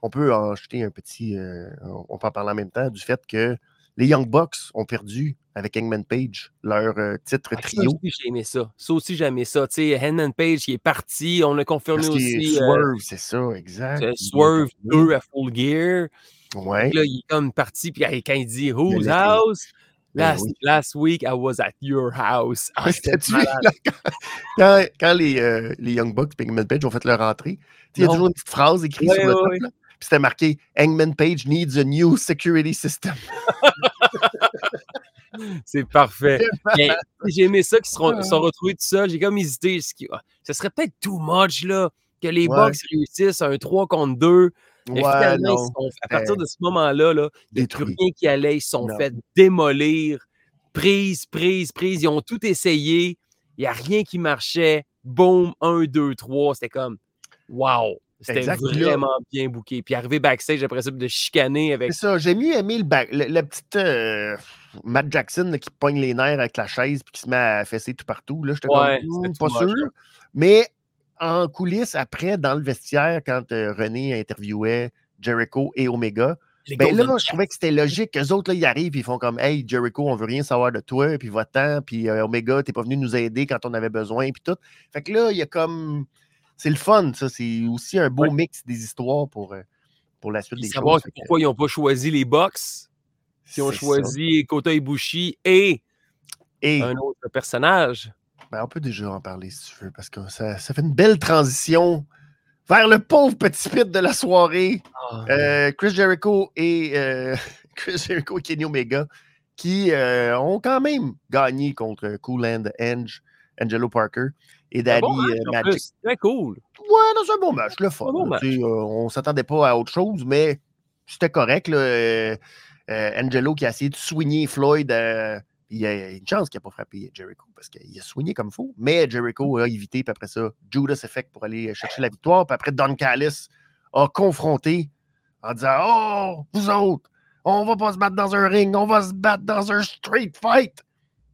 on peut en jeter un petit. Euh, on peut en parler en même temps du fait que les Young Bucks ont perdu avec Hangman Page leur euh, titre ah, trio. Ça aussi, j'ai aimé ça. Ça aussi, j'ai aimé ça. Tu sais, Hangman Page qui est parti, on l'a confirmé aussi. Euh, Swerve, c'est ça, exact. Swerve 2 à Full Gear. Ouais. Là, il est comme parti, puis quand il dit Whose house? Ben last, week, I was at your house. Ah, [LAUGHS] quand, quand les, euh, les, Young Bucks et Hangman Page ont fait leur entrée, il y a toujours une petite phrase écrite sur le top. C'était marqué Hangman Page needs a new security system. [LAUGHS] C'est parfait. J'ai aimé ça qu'ils se sont retrouvés tout seuls. J'ai comme hésité. Ah, ce serait peut-être too much là, que les Bucks réussissent un 3 contre 2. Mais finalement, à partir de ce moment-là, là, il n'y a plus rien qui allait. Ils se sont fait démolir. Prise, prise, prise. Ils ont tout essayé. Il n'y a rien qui marchait. Boom, 1, 2, 3. C'était comme Wow! C'était vraiment bien booké. Puis arriver backstage après ça, de chicaner avec. C'est ça, j'ai mieux aimé le, back, le, petit euh, Matt Jackson qui pogne les nerfs avec la chaise puis qui se met à fesser tout partout. Là, j'étais ouais, hmm, pas sûr. Mais en coulisses, après, dans le vestiaire, quand euh, René interviewait Jericho et Omega, ben là, je trouvais que c'était logique qu'eux autres, là, ils arrivent, ils font comme Hey, Jericho, on veut rien savoir de toi, puis va-t'en, puis euh, Omega, t'es pas venu nous aider quand on avait besoin, puis tout. Fait que là, il y a comme c'est le fun, ça. C'est aussi un beau mix des histoires pour, euh, pour la suite des savoir choses. Pourquoi ils n'ont pas choisi les box qui ont choisi Kota Ibushi et, et un autre personnage. Ben, on peut déjà en parler si tu veux, parce que ça, ça fait une belle transition vers le pauvre petit pit de la soirée. Ah. Euh, Chris Jericho et euh, [LAUGHS] Chris Jericho et Kenny Omega qui euh, ont quand même gagné contre Cool and Angelo Parker et Daddy Magic. Très cool. Ouais, c'est un bon match, le fun. on ne s'attendait pas à autre chose, mais c'était correct. Angelo qui a essayé de soigner Floyd il y a une chance qu'il n'a pas frappé Jericho parce qu'il a soigné comme il faut. Mais Jericho a évité, puis après ça, Judas Effect pour aller chercher la victoire. Puis après, Don Callis a confronté en disant Oh, vous autres, on va pas se battre dans un ring, on va se battre dans un street fight.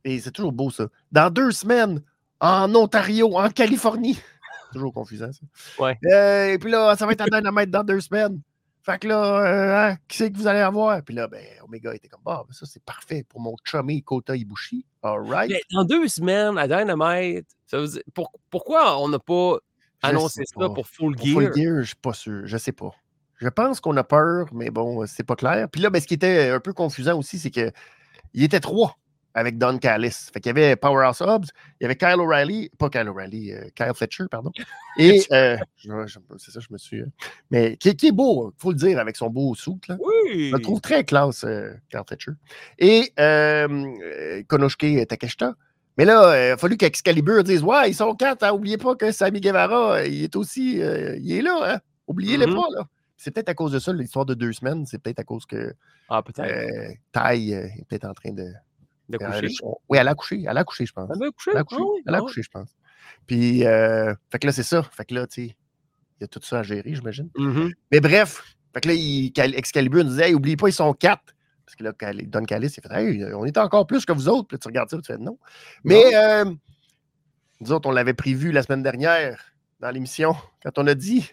Et c'est toujours beau, ça. Dans deux semaines, en Ontario, en Californie. [LAUGHS] toujours confusant, ça. Ouais. Euh, et puis là, ça va être [LAUGHS] à Dynamite dans deux semaines. Fait que là, euh, hein, qui c'est que vous allez avoir? Puis là, ben, Omega était comme, bah, ça, c'est parfait pour mon chummy Kota Ibushi. All right. Mais dans deux semaines, à Dynamite, ça veut dire, pourquoi on n'a pas annoncé ça pour Full Gear? Full Gear, je suis pas sûr. Je sais pas. Je pense qu'on a peur, mais bon, c'est pas clair. Puis là, ben, ce qui était un peu confusant aussi, c'est qu'il était trois avec Don Callis. Fait qu'il y avait Powerhouse Hobbs, il y avait Kyle O'Reilly, pas Kyle O'Reilly, euh, Kyle Fletcher, pardon. [LAUGHS] Et euh, c'est ça, je me suis. Euh, mais qui, est beau, il faut le dire, avec son beau soute. Là. Oui. Je le trouve très classe, Kyle Fletcher. Et Konosuke Takeshita. Mais là, il a fallu qu'Excalibur dise Ouais, ils sont quatre, hein, oubliez pas que Sami Guevara, il est aussi. il est là, hein. Oubliez-le mm-hmm. pas, là. C'est peut-être à cause de ça, l'histoire de deux semaines. C'est peut-être à cause que. Ah, peut-être. Tai est peut-être en train de coucher? oui, elle a couché. Elle a couché, je pense. Elle a couché? Elle a couché, ah elle a ah couché je pense. Puis, euh, fait que là, c'est ça. Fait que là, tu sais, il y a tout ça à gérer, j'imagine. Mm-hmm. Mais bref, fait que là, il, Excalibur nous disait, hey, oublie pas, ils sont quatre. Parce que là, Don Callis, il fait, hey, on est encore plus que vous autres. Puis là, tu regardes ça, tu fais non. Mais, euh, nous autres, on l'avait prévu la semaine dernière dans l'émission, quand on a dit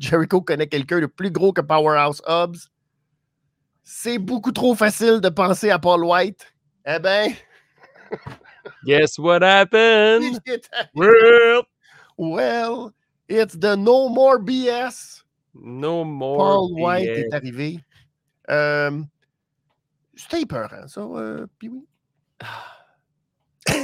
Jericho connaît quelqu'un de plus gros que Powerhouse Hobbs. C'est beaucoup trop facile de penser à Paul White eh ben. Guess what [LAUGHS] happened? well, well, it's the no more BS. No more. Paul White est arrivé. Euh, C'était peur, hein, ça, euh, puis oui. [LAUGHS]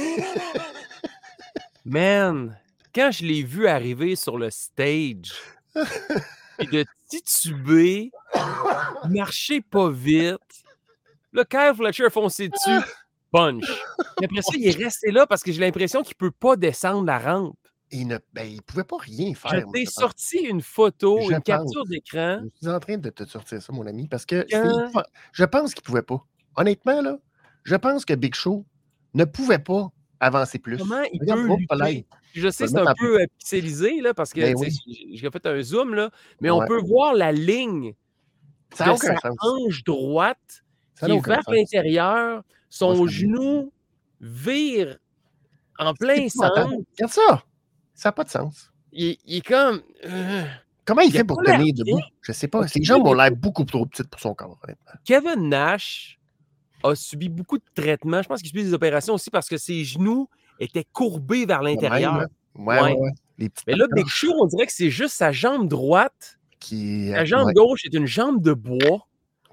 Man, quand je l'ai vu arriver sur le stage, [LAUGHS] et de tituber, marcher pas vite, le Kyle Fletcher a foncé dessus. Punch. [LAUGHS] Et après ça, il est resté là parce que j'ai l'impression qu'il ne peut pas descendre la rampe. Il ne ben, il pouvait pas rien faire. Je t'ai sorti une photo, une capture d'écran. Je suis en train de te sortir ça, mon ami, parce que je pense qu'il ne pouvait pas. Honnêtement, là, je pense que Big Show ne pouvait pas avancer plus. Comment il peut Je sais, c'est un peu pixelisé, là, parce que ben j'ai fait un zoom, là, mais on peut voir la ligne ça de sa hanche droite qui est vers l'intérieur, son genou vire en plein centre. Regarde ça! Ça n'a pas de sens. Il, est comme. Euh, Comment il, fait pour tenir debout? Je ne sais pas. Ses jambes ont l'air beaucoup trop petites pour son corps. Kevin Nash a subi beaucoup de traitements. Je pense qu'il subit des opérations aussi parce que ses genoux étaient courbés vers l'intérieur. Hein? Ouais, ouais. ouais. Mais là, Big Show, on dirait que c'est juste sa jambe droite. Qui... Sa jambe gauche est une jambe de bois.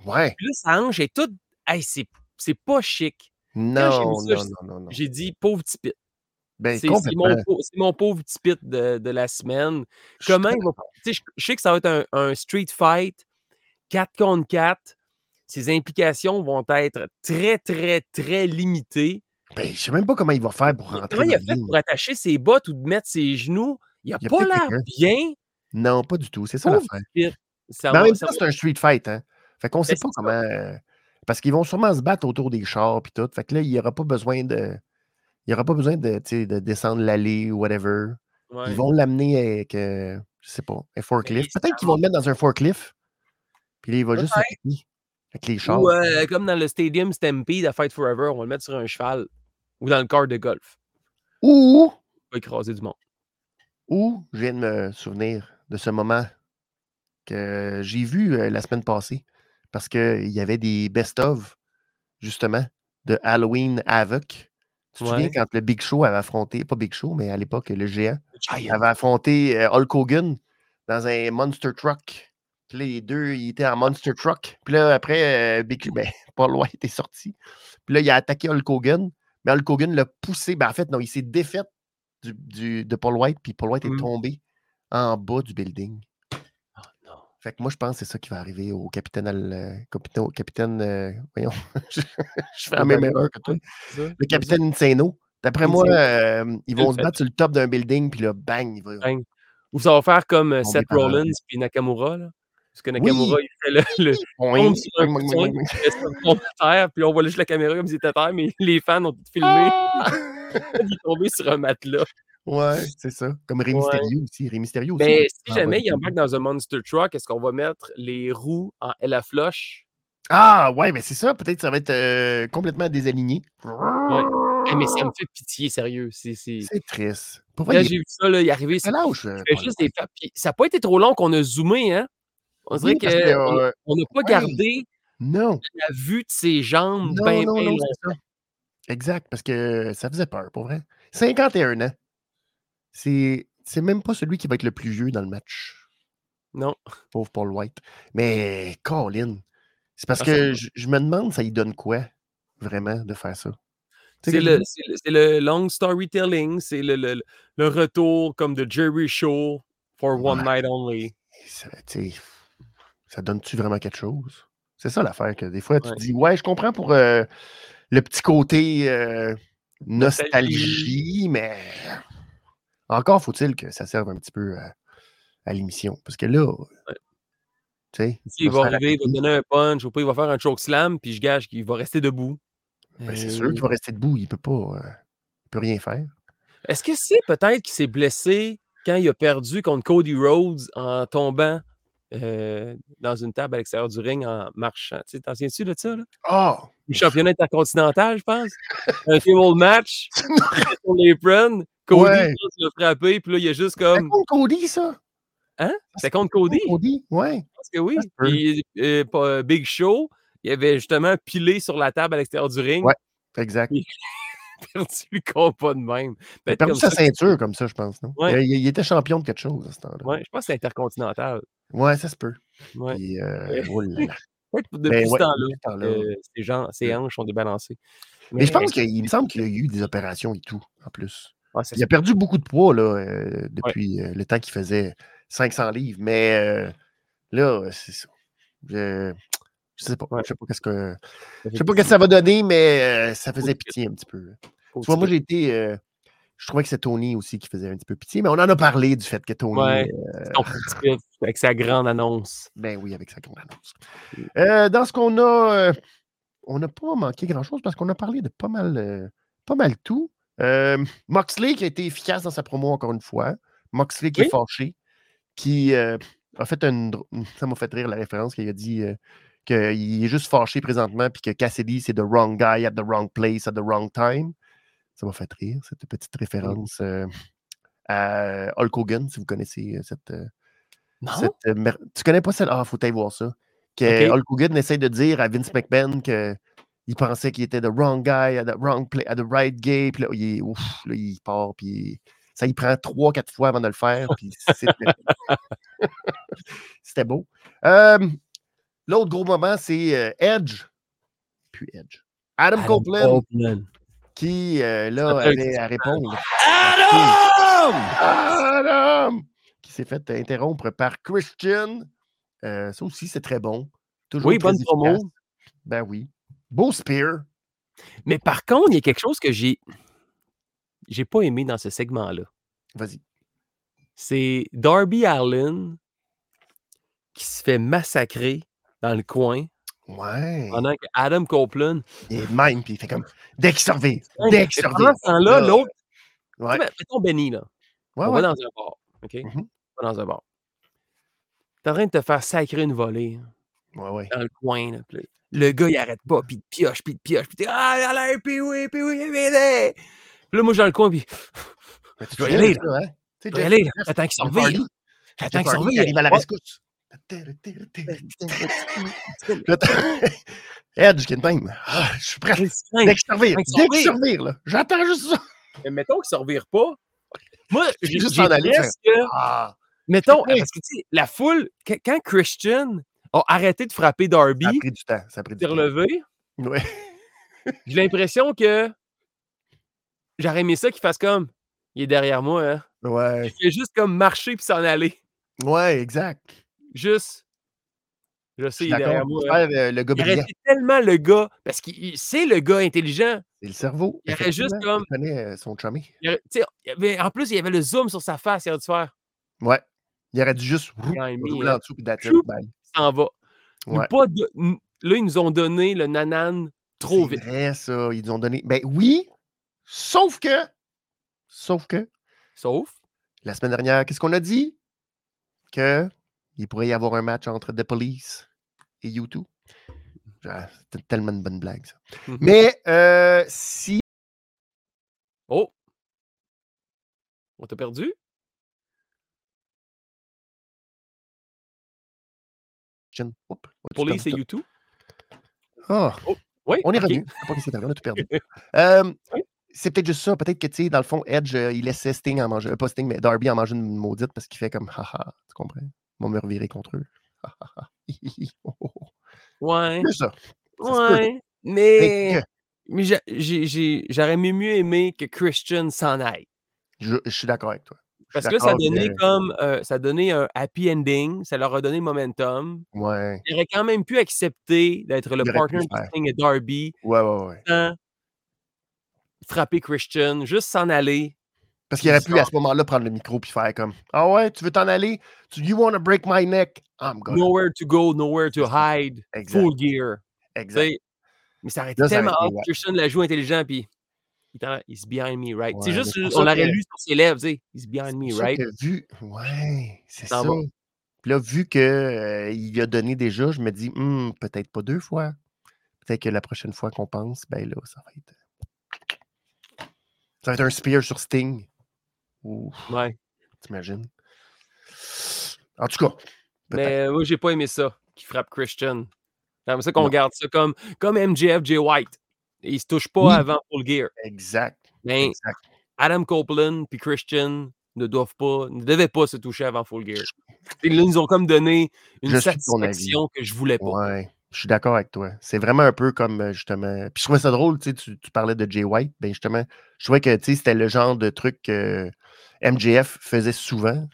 Ouais. Puis là, hanche est toute. Hey, c'est pas chic. Non, non, non, non, J'ai dit pauvre petit pit. Ben, c'est mon, mon, pauvre petit pit de, de la semaine. Comment il va. Je, je sais que ça va être un, un, street fight 4 contre 4. Ses implications vont être très, très, très limitées. Ben, je ne sais même pas comment il va faire pour rentrer. Comment il a fait pour attacher ses bottes ou de mettre ses genoux? Il n'a pas l'air bien. Non, pas du tout. C'est ça l'affaire. Mais en même temps, c'est un street fight. Hein? Fait qu'on ne sait pas comment. Parce qu'ils vont sûrement se battre autour des chars et tout. Fait que là, il n'y aura pas besoin de. Il n'y aura pas besoin de, de descendre l'allée ou whatever. Ils vont l'amener avec, euh, je sais pas, un forklift. Peut-être qu'ils vont le mettre dans un forklift. Puis là, il va juste avec les chars. Ou euh, comme dans le Stadium Stampede à Fight Forever, on va le mettre sur un cheval. Ou dans le car de golf. Ou. va écraser du monde. Ou, je viens de me souvenir de ce moment que j'ai vu euh, la semaine passée parce qu'il y avait des best-of, justement, de Halloween Havoc. Tu te souviens quand le Big Show avait affronté, pas Big Show, mais à l'époque, le géant, avait affronté euh, Hulk Hogan dans un Monster Truck. Puis là, les deux, ils étaient en Monster Truck. Puis là, après, euh, [LAUGHS] ben, Paul White est sorti. Puis là, il a attaqué Hulk Hogan. Mais Hulk Hogan l'a poussé. Ben, en fait, non, il s'est défait du, de Paul White. Puis Paul White est mmh. tombé en bas du building. Fait que moi, je pense que c'est ça qui va arriver au capitaine. Euh, capitaine, euh, voyons, [LAUGHS] je, fais la même erreur que toi. Le capitaine Insano. D'après moi, euh, ils vont se battre sur le top d'un building, puis là, bang, il va. Ou ça va faire comme Seth Rollins puis Nakamura. Là. Parce que Nakamura, il fait le, le tombe sur un il fait terre, puis on voit juste la caméra comme s'il était terre, mais [LAUGHS] les fans ont tout filmé. Ah! [LAUGHS] il est tombé sur un matelas. Ouais, c'est ça. Comme Rey Mysterio aussi. Rey Mysterio aussi. Mais si jamais il embarque dans un Monster Truck, est-ce qu'on va mettre les roues en Ella Flush? Ah, ouais, mais c'est ça. Peut-être que ça va être euh, complètement désaligné. Ouais. Eh, mais ça me fait pitié, sérieux. C'est triste. Pourquoi j'ai vu ça, là, il est arrivé. Ça, euh, juste des... ça n'a pas été trop long qu'on a zoomé, hein? On dirait qu'on n'a pas gardé non. la vue de ses jambes bien, bien Exact, parce que ça faisait peur, pour vrai. 51 ans. C'est même pas celui qui va être le plus vieux dans le match. Non. Pauvre Paul White. Mais Colin, c'est parce ah, que je, me demande, ça lui donne quoi, vraiment, de faire ça? C'est le, le, long storytelling, c'est le, le, le, retour comme de Jerry Show for one night only. Ça, ça donne-tu vraiment quelque chose? C'est ça l'affaire, que des fois, tu te dis, ouais, je comprends pour euh, le petit côté euh, nostalgie, mais encore faut-il que ça serve un petit peu à, l'émission. Parce que là, tu sais. Il va arriver, il va donner un punch, ou pas, il va faire un choke slam, puis je gage qu'il va rester debout. Ben, c'est sûr qu'il va rester debout, il peut pas. Euh, il peut rien faire. Est-ce que c'est peut-être qu'il s'est blessé quand il a perdu contre Cody Rhodes en tombant euh, dans une table à l'extérieur du ring en marchant? Tu t'en souviens-tu de ça? Là? Oh! Le championnat intercontinental, je pense. [LAUGHS] un table match [LAUGHS] [LAUGHS] sur l'apron. Cody ouais. l'a frappé, puis là, il y a juste comme. C'est contre Cody, ça? Hein? C'est contre Cody? Cody, ouais. Parce que oui. Puis, euh, euh, Big Show, il avait justement pilé sur la table à l'extérieur du ring. Ouais, exact. [LAUGHS] perdu le combat de même. Il a perdu sa ceinture comme ça, je pense. Non? Il, était champion de quelque chose à ce temps-là. Ouais, je pense que c'est intercontinental. Ouais, ça se peut. Ouais. Puis, euh, oh [LAUGHS] depuis ben ce temps-là, euh, ses, hanches sont débalancées. Mais, Mais je pense qu'il me semble qu'il y a eu des opérations et tout, en plus. Il a perdu beaucoup de poids là, euh, depuis euh, le temps qu'il faisait 500 livres. Mais là, c'est ça. Je, je sais pas. Je sais pas qu'est-ce que. Je sais pas ce que ça va donner, mais ça faisait pitié un petit peu. Tu vois, moi, j'ai été je trouvais que c'est Tony aussi qui faisait un petit peu pitié, mais on en a parlé du fait que Tony. Ouais, euh, avec sa grande annonce. Ben oui, avec sa grande annonce. Euh, dans ce qu'on a, euh, on n'a pas manqué grand-chose parce qu'on a parlé de pas mal, pas mal tout. Moxley qui a été efficace dans sa promo encore une fois. Moxley qui est fâché, qui a fait une. Ça m'a fait rire la référence qu'il a dit qu'il est juste fâché présentement puis que Cassidy, c'est the wrong guy at the wrong place at the wrong time. Ça m'a fait rire, cette petite référence à Hulk Hogan, si vous connaissez cette. non? tu connais pas celle? Ah, faut aller voir ça. Que Hulk Hogan essaie de dire à Vince McMahon que il pensait qu'il était the wrong guy, at the wrong place, at the right game. Puis là, il, ouf, là, il part, puis ça, il prend trois, quatre fois avant de le faire. Puis c'était beau. L'autre gros moment, c'est Edge. Puis Edge. Adam, Adam Copeland qui, euh, là, allait à répondre. Adam! Adam! Qui s'est fait interrompre par Christian. Euh, ça aussi, c'est très bon. Toujours oui, bonne promo. Ben oui. Beau spear. Mais par contre, il y a quelque chose que j'ai j'ai pas aimé dans ce segment-là. Vas-y. C'est Darby Allen qui se fait massacrer dans le coin Ouais. Pendant que Adam Copeland. Il est même, puis il fait comme. Dès qu'il sort [LAUGHS] Dès qu'il sort Pendant ce temps-là, l'autre. Ouais. Mettons Benny, là. Ouais, on va dans un bar. OK? Mm-hmm. On va dans un bar. T'es en train de te faire sacrer une volée. Hein, ouais, ouais. Dans le coin, là. le gars, il arrête pas, puis il pioche, puis il pioche, puis t'es Ah, il a l'air, puis oui, puis oui, Puis là, moi, je suis dans le coin, puis. Tu [LAUGHS] dois y aller, là. Hein? Tu dois y aller, là. Attends qu'il s'en Attends qu'il s'en Il arrive à la rescousse. Edge, qui time. Ah, je suis prêt. Dès que servir. Dès que servir, là. J'attends juste ça. Mais mettons qu'il ne servir pas. Moi, [LAUGHS] j'ai juste en aller. Ah. Mettons, parce que tu sais, la foule, quand Christian a arrêté de frapper Darby, ça a pris du temps. Ça a pris du relevé, Ouais. [LAUGHS] j'ai l'impression que j'aurais aimé ça qu'il fasse comme il est derrière moi, hein. Ouais. Il fait juste comme marcher puis s'en aller. Ouais, exact. Juste. Je sais, il est derrière moi. Hein. Euh, le gars il aurait tellement le gars, parce que c'est le gars intelligent. C'est le cerveau. Il aurait juste comme. Il connaît euh, son chummy. Il avait, en plus, il y avait le zoom sur sa face, il aurait dû faire. Ouais. Il aurait dû juste rouler en dessous puis Il s'en va. Ouais. Pas de... Là, ils nous ont donné le nanan trop vite. C'est vrai, ça. Ils nous ont donné. Ben oui, sauf que. Sauf que. Sauf? La semaine dernière, qu'est-ce qu'on a dit? Que il pourrait y avoir un match entre The Police et U2. C'était tellement une bonne blague, ça. [LAUGHS] Mais euh, si. Oh! On t'a perdu? Police et U2? Ah! Oh, oui, on est revenu. On a tout perdu. [LAUGHS] euh, c'est peut-être juste ça. Peut-être que, tu sais, dans le fond, Edge, euh, il laissait Sting en manger, euh, pas Sting, mais Darby en manger une maudite parce qu'il fait comme, haha, tu comprends? Ils vont me revirer contre eux. [LAUGHS] ouais. C'est ça. ouais. Mais, mais j'aurais mieux aimé que Christian s'en aille. Je, suis d'accord avec toi. Parce que ça donnait comme euh, ça donnait un happy ending, ça leur a donné momentum. Ouais. Il aurait quand même pu accepter d'être le partner de Sting et Darby. Ouais, ouais, ouais. Sans frapper Christian, juste s'en aller. Parce qu'il aurait pu à ce moment-là prendre le micro puis faire comme Ah ouais, tu veux t'en aller? You want to break my neck? I'm going. Nowhere to go, nowhere to hide. Full gear. Exact. mais ça aurait été tellement hâte. Christian la joue intelligent puis He's behind me, right? c'est juste, on l'aurait lu sur ses lèvres, tu sais. He's behind me, right? Vu, ouais, c'est ça. Puis là, vu qu'il euh, il a donné déjà, je me dis, hmm, peut-être pas deux fois. Peut-être que la prochaine fois qu'on pense, ben là, ça va être. Ça va être un spear sur Sting. Ouais. T'imagines? En tout cas. Mais moi, j'ai pas aimé ça, qui frappe Christian. C'est ça qu'on garde ça comme, comme MJF J. White. Ils se touchent pas avant Full Gear. Exact. Mais Adam Copeland puis Christian ne doivent pas, ne devaient pas se toucher avant Full Gear. Ils nous ont comme donné une satisfaction que je voulais pas. Ouais. Je suis d'accord avec toi. C'est vraiment un peu comme euh, justement. Puis je trouvais ça drôle, tu, tu parlais de Jay White. Ben justement, je trouvais que c'était le genre de truc que MJF faisait souvent.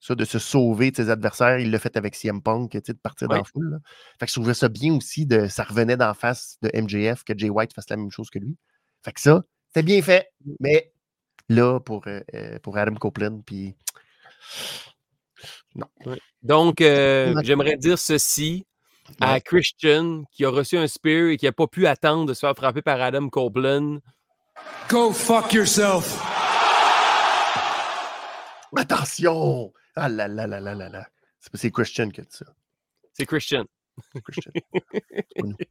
Ça, de se sauver de ses adversaires. Il l'a fait avec CM Punk, de partir dans la foule. Fait que je trouvais ça bien aussi. De, ça revenait d'en face de MJF que Jay White fasse la même chose que lui. Fait que ça, c'était bien fait. Mais là, pour, euh, euh, pour Adam Copeland, puis. Non. Donc, j'aimerais dire ceci à Christian qui a reçu un spear et qui n'a pas pu attendre de se faire frapper par Adam Copeland. Go fuck yourself! Attention! Ah là là là là là là. C'est Christian qui a dit ça. C'est Christian. Christian.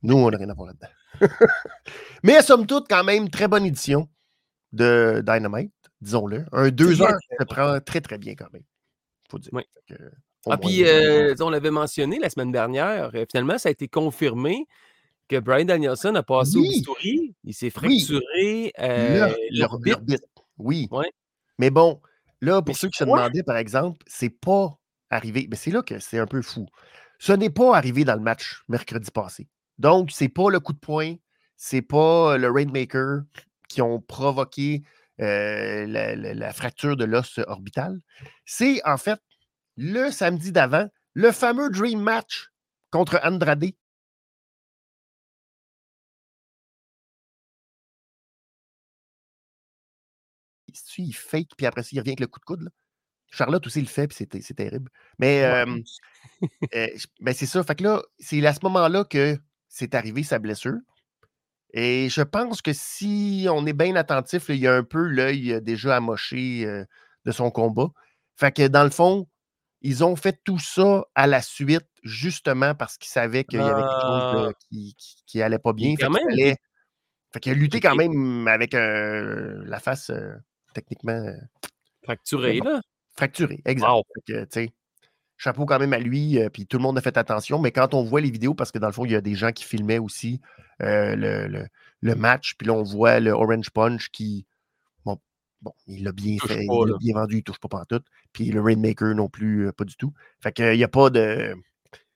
nous, on n'a rien à voir là-dedans. [LAUGHS] Mais somme toute, quand même, très bonne édition de Dynamite, disons-le. Un deux heures se prend très très bien quand même. Faut dire. Oui. Ah, puis, euh, on l'avait mentionné la semaine dernière. Euh, finalement, ça a été confirmé que Brian Danielson a passé au bistouri. Il s'est fracturé euh, l'orbite. Oui. Mais bon, là, pour ceux qui se demandaient, par exemple, c'est pas arrivé. Mais c'est là que c'est un peu fou. Ce n'est pas arrivé dans le match mercredi passé. Donc, c'est pas le coup de poing, c'est pas le Rainmaker qui ont provoqué la, fracture de l'os orbital. C'est en fait le samedi d'avant, le fameux Dream Match contre Andrade. Il fake, puis après ça, il revient avec le coup de coude. Charlotte aussi le fait, puis c'est terrible. Mais euh, ben, c'est ça. Fait que là, c'est à ce moment-là que c'est arrivé sa blessure. Et je pense que si on est bien attentif, il y a un peu l'œil déjà amoché euh, de son combat. Fait que dans le fond, ils ont fait tout ça à la suite, justement parce qu'ils savaient qu'il y avait quelque chose ah! qui, qui, allait pas bien. Fait, qu'il a lutté quand même avec la face techniquement fracturée, là? Fracturée, exact. chapeau quand même à lui, puis tout le monde a fait attention. Mais quand on voit les vidéos, parce que dans le fond, il y a des gens qui filmaient aussi le, match, puis là, on voit le Orange Punch qui, bon, bon, il l'a bien fait, il l'a bien vendu, il touche pas tout. Puis le Rainmaker non plus, pas du tout. Fait qu'il n'y a pas de.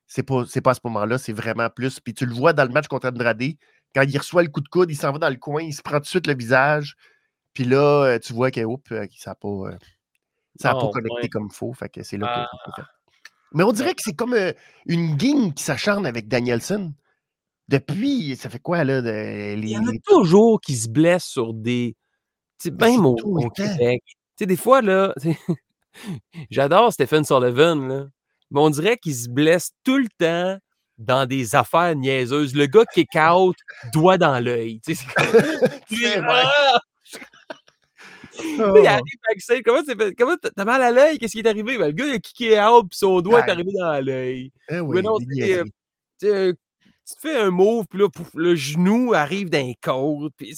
C'est pas, pas à ce moment-là, c'est vraiment plus. Puis tu le vois dans le match contre Andrade, quand il reçoit le coup de coude, il s'en va dans le coin, il se prend tout de suite le visage. Puis là, tu vois que oups, ça n'a pas, ça pas connecté comme il faut. Fait que c'est là que ah. Mais on dirait que c'est comme une game qui s'acharne avec Danielson. Depuis, ça fait quoi, là? Il y en a toujours qui se blessent sur des. Tu sais, même au, Québec. Tu sais, des fois, là, [LAUGHS] j'adore Stephen Sullivan, là. Mais on dirait qu'il se blesse tout le temps dans des affaires niaiseuses. Le gars qui est out, doigt dans l'œil. Tu sais, c'est comme... [LAUGHS] [LAUGHS] [LAUGHS] Oh. Il arrive backstage. Comment, comment t'as mal à l'œil? Qu'est-ce qui est arrivé? Ben, le gars, il a kické out, puis son doigt est arrivé dans l'œil. Eh oui, non, euh, tu, fais un move, puis là, le genou arrive d'un côte, puis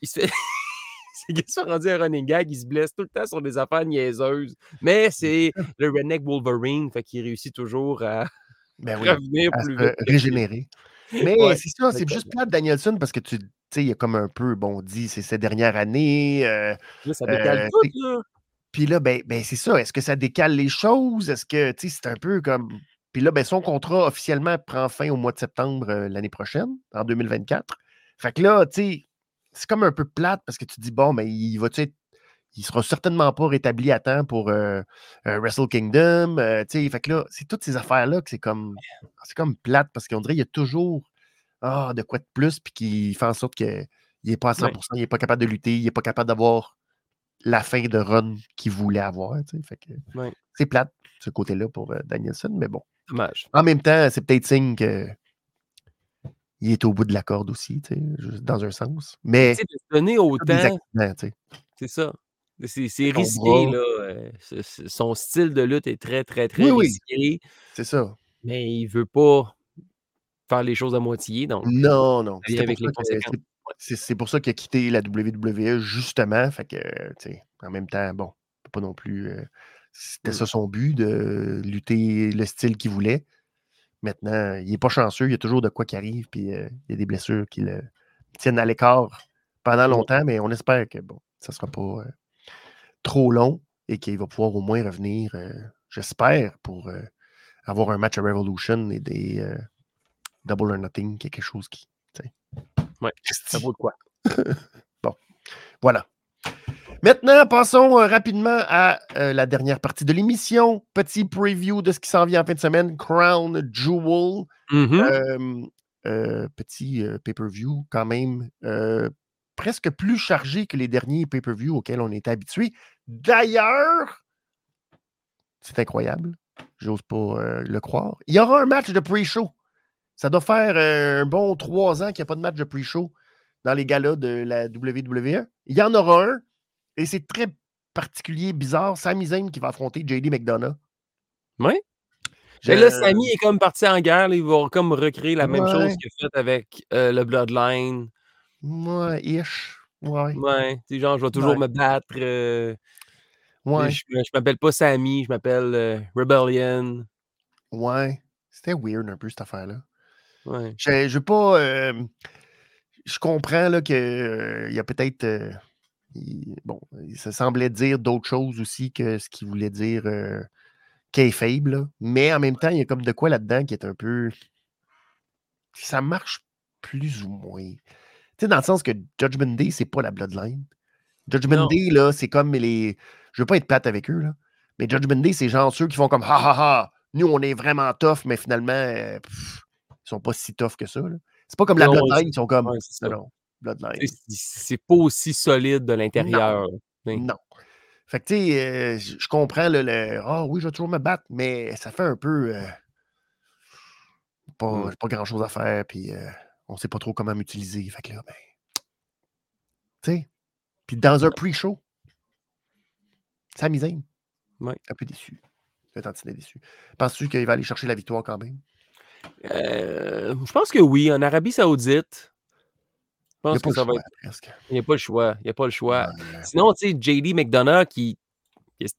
il se fait. [LAUGHS] c'est qu'il se rendu un running gag, il se blesse tout le temps sur des affaires niaiseuses. Mais c'est [LAUGHS] le redneck Wolverine, fait qu'il réussit toujours à ben revenir plus vite. Régénérer. Mais c'est ça, c'est juste de Danielson parce que tu il y a comme un peu, bon, dit, c'est ces dernières années. Euh, ça décale euh, tout, là. Puis là, ben, ben c'est ça. Est-ce que ça décale les choses? Est-ce que, tu sais, c'est un peu comme. Puis là, ben, son contrat officiellement prend fin au mois de septembre euh, l'année prochaine, en 2024. Fait que là, tu sais, c'est comme un peu plate parce que tu dis, bon, mais ben, il va, tu sais, il sera certainement pas rétabli à temps pour Wrestle Kingdom. tu sais, fait que là, c'est toutes ces affaires-là que c'est comme, c'est comme plate parce qu'on dirait qu'il y a toujours ah, de quoi de plus, puis qui fait en sorte qu'il n'est pas à 100%, il n'est pas capable de lutter, il n'est pas capable d'avoir la fin de run qu'il voulait avoir. C'est plate, ce côté-là, pour euh, Danielson, mais bon. Dommage. En même temps, c'est peut-être signe qu'il est au bout de la corde aussi, dans un sens. Mais. de donner autant. C'est ça. C'est risqué, là. Euh, son style de lutte est très, très, très risqué. C'est ça. Mais il veut pas faire les choses à moitié. Donc, non, non. C'est pour ça qu'il a quitté la WWE, justement. Fait que, en même temps, bon, pas non plus. Euh, c'était mmh. ça son but, de lutter le style qu'il voulait. Maintenant, il n'est pas chanceux, il y a toujours de quoi qui arrive, puis euh, il y a des blessures qui le tiennent à l'écart pendant longtemps, mais on espère que bon, ça ne sera pas euh, trop long et qu'il va pouvoir au moins revenir, j'espère, pour avoir un match à Revolution et des, Double or Nothing, quelque chose qui. Ouais, ça vaut de quoi. [LAUGHS] bon, voilà. Maintenant, passons euh, rapidement à euh, la dernière partie de l'émission. Petit preview de ce qui s'en vient en fin de semaine. Crown Jewel. Mm-hmm. Euh, petit pay-per-view quand même presque plus chargé que les derniers pay-per-view auxquels on était habitué. D'ailleurs, c'est incroyable. J'ose pas le croire. Il y aura un match de pre-show ça doit faire euh, un bon trois ans qu'il n'y a pas de match de pre-show dans les galas de la WWE. Il y en aura un, et c'est très particulier, bizarre. Sami Zayn qui va affronter JD McDonough. Oui. Mais là, Sami est comme parti en guerre. il va comme recréer la même chose qu'il a fait avec euh, le Bloodline. Ouais, ish. Ouais. Ouais. C'est genre, je vais toujours me battre. Euh, ouais. Je, je m'appelle pas Sami, je m'appelle Rebellion. Ouais. C'était weird un peu cette affaire-là. Ouais. Je, je veux pas. Euh, je comprends qu'il euh, y a peut-être. Euh, bon, ça semblait dire d'autres choses aussi que ce qu'il voulait dire euh, faible. Mais en même temps, il y a comme de quoi là-dedans qui est un peu. Ça marche plus ou moins. Tu sais, dans le sens que Judgment Day, c'est pas la Bloodline. Judgment Day, là, c'est comme les. Je veux pas être plate avec eux, là. Mais Judgment Day, c'est genre ceux qui font comme ha ha ha. Nous, on est vraiment tough, mais finalement, ils sont pas si tough que ça. C'est pas comme la Bloodline, ils sont comme. non, Bloodline. C'est pas aussi solide de l'intérieur. Non. Fait que, tu sais, euh, je comprends le, Ah oui, je vais toujours me battre, mais ça fait un peu. Euh, pas, mmh. pas grand chose à faire, puis euh, on sait pas trop comment m'utiliser. Fait que là, ben. Tu sais. Puis dans un pre-show, ça misaine. Ouais. Un peu déçu. Un tantinet déçu. Penses-tu qu'il va aller chercher la victoire quand même? Euh, je pense que oui. En Arabie Saoudite, je pense que ça va être. Il n'y a pas le choix. Il n'y a pas le choix. Sinon, tu sais, JD McDonough qui,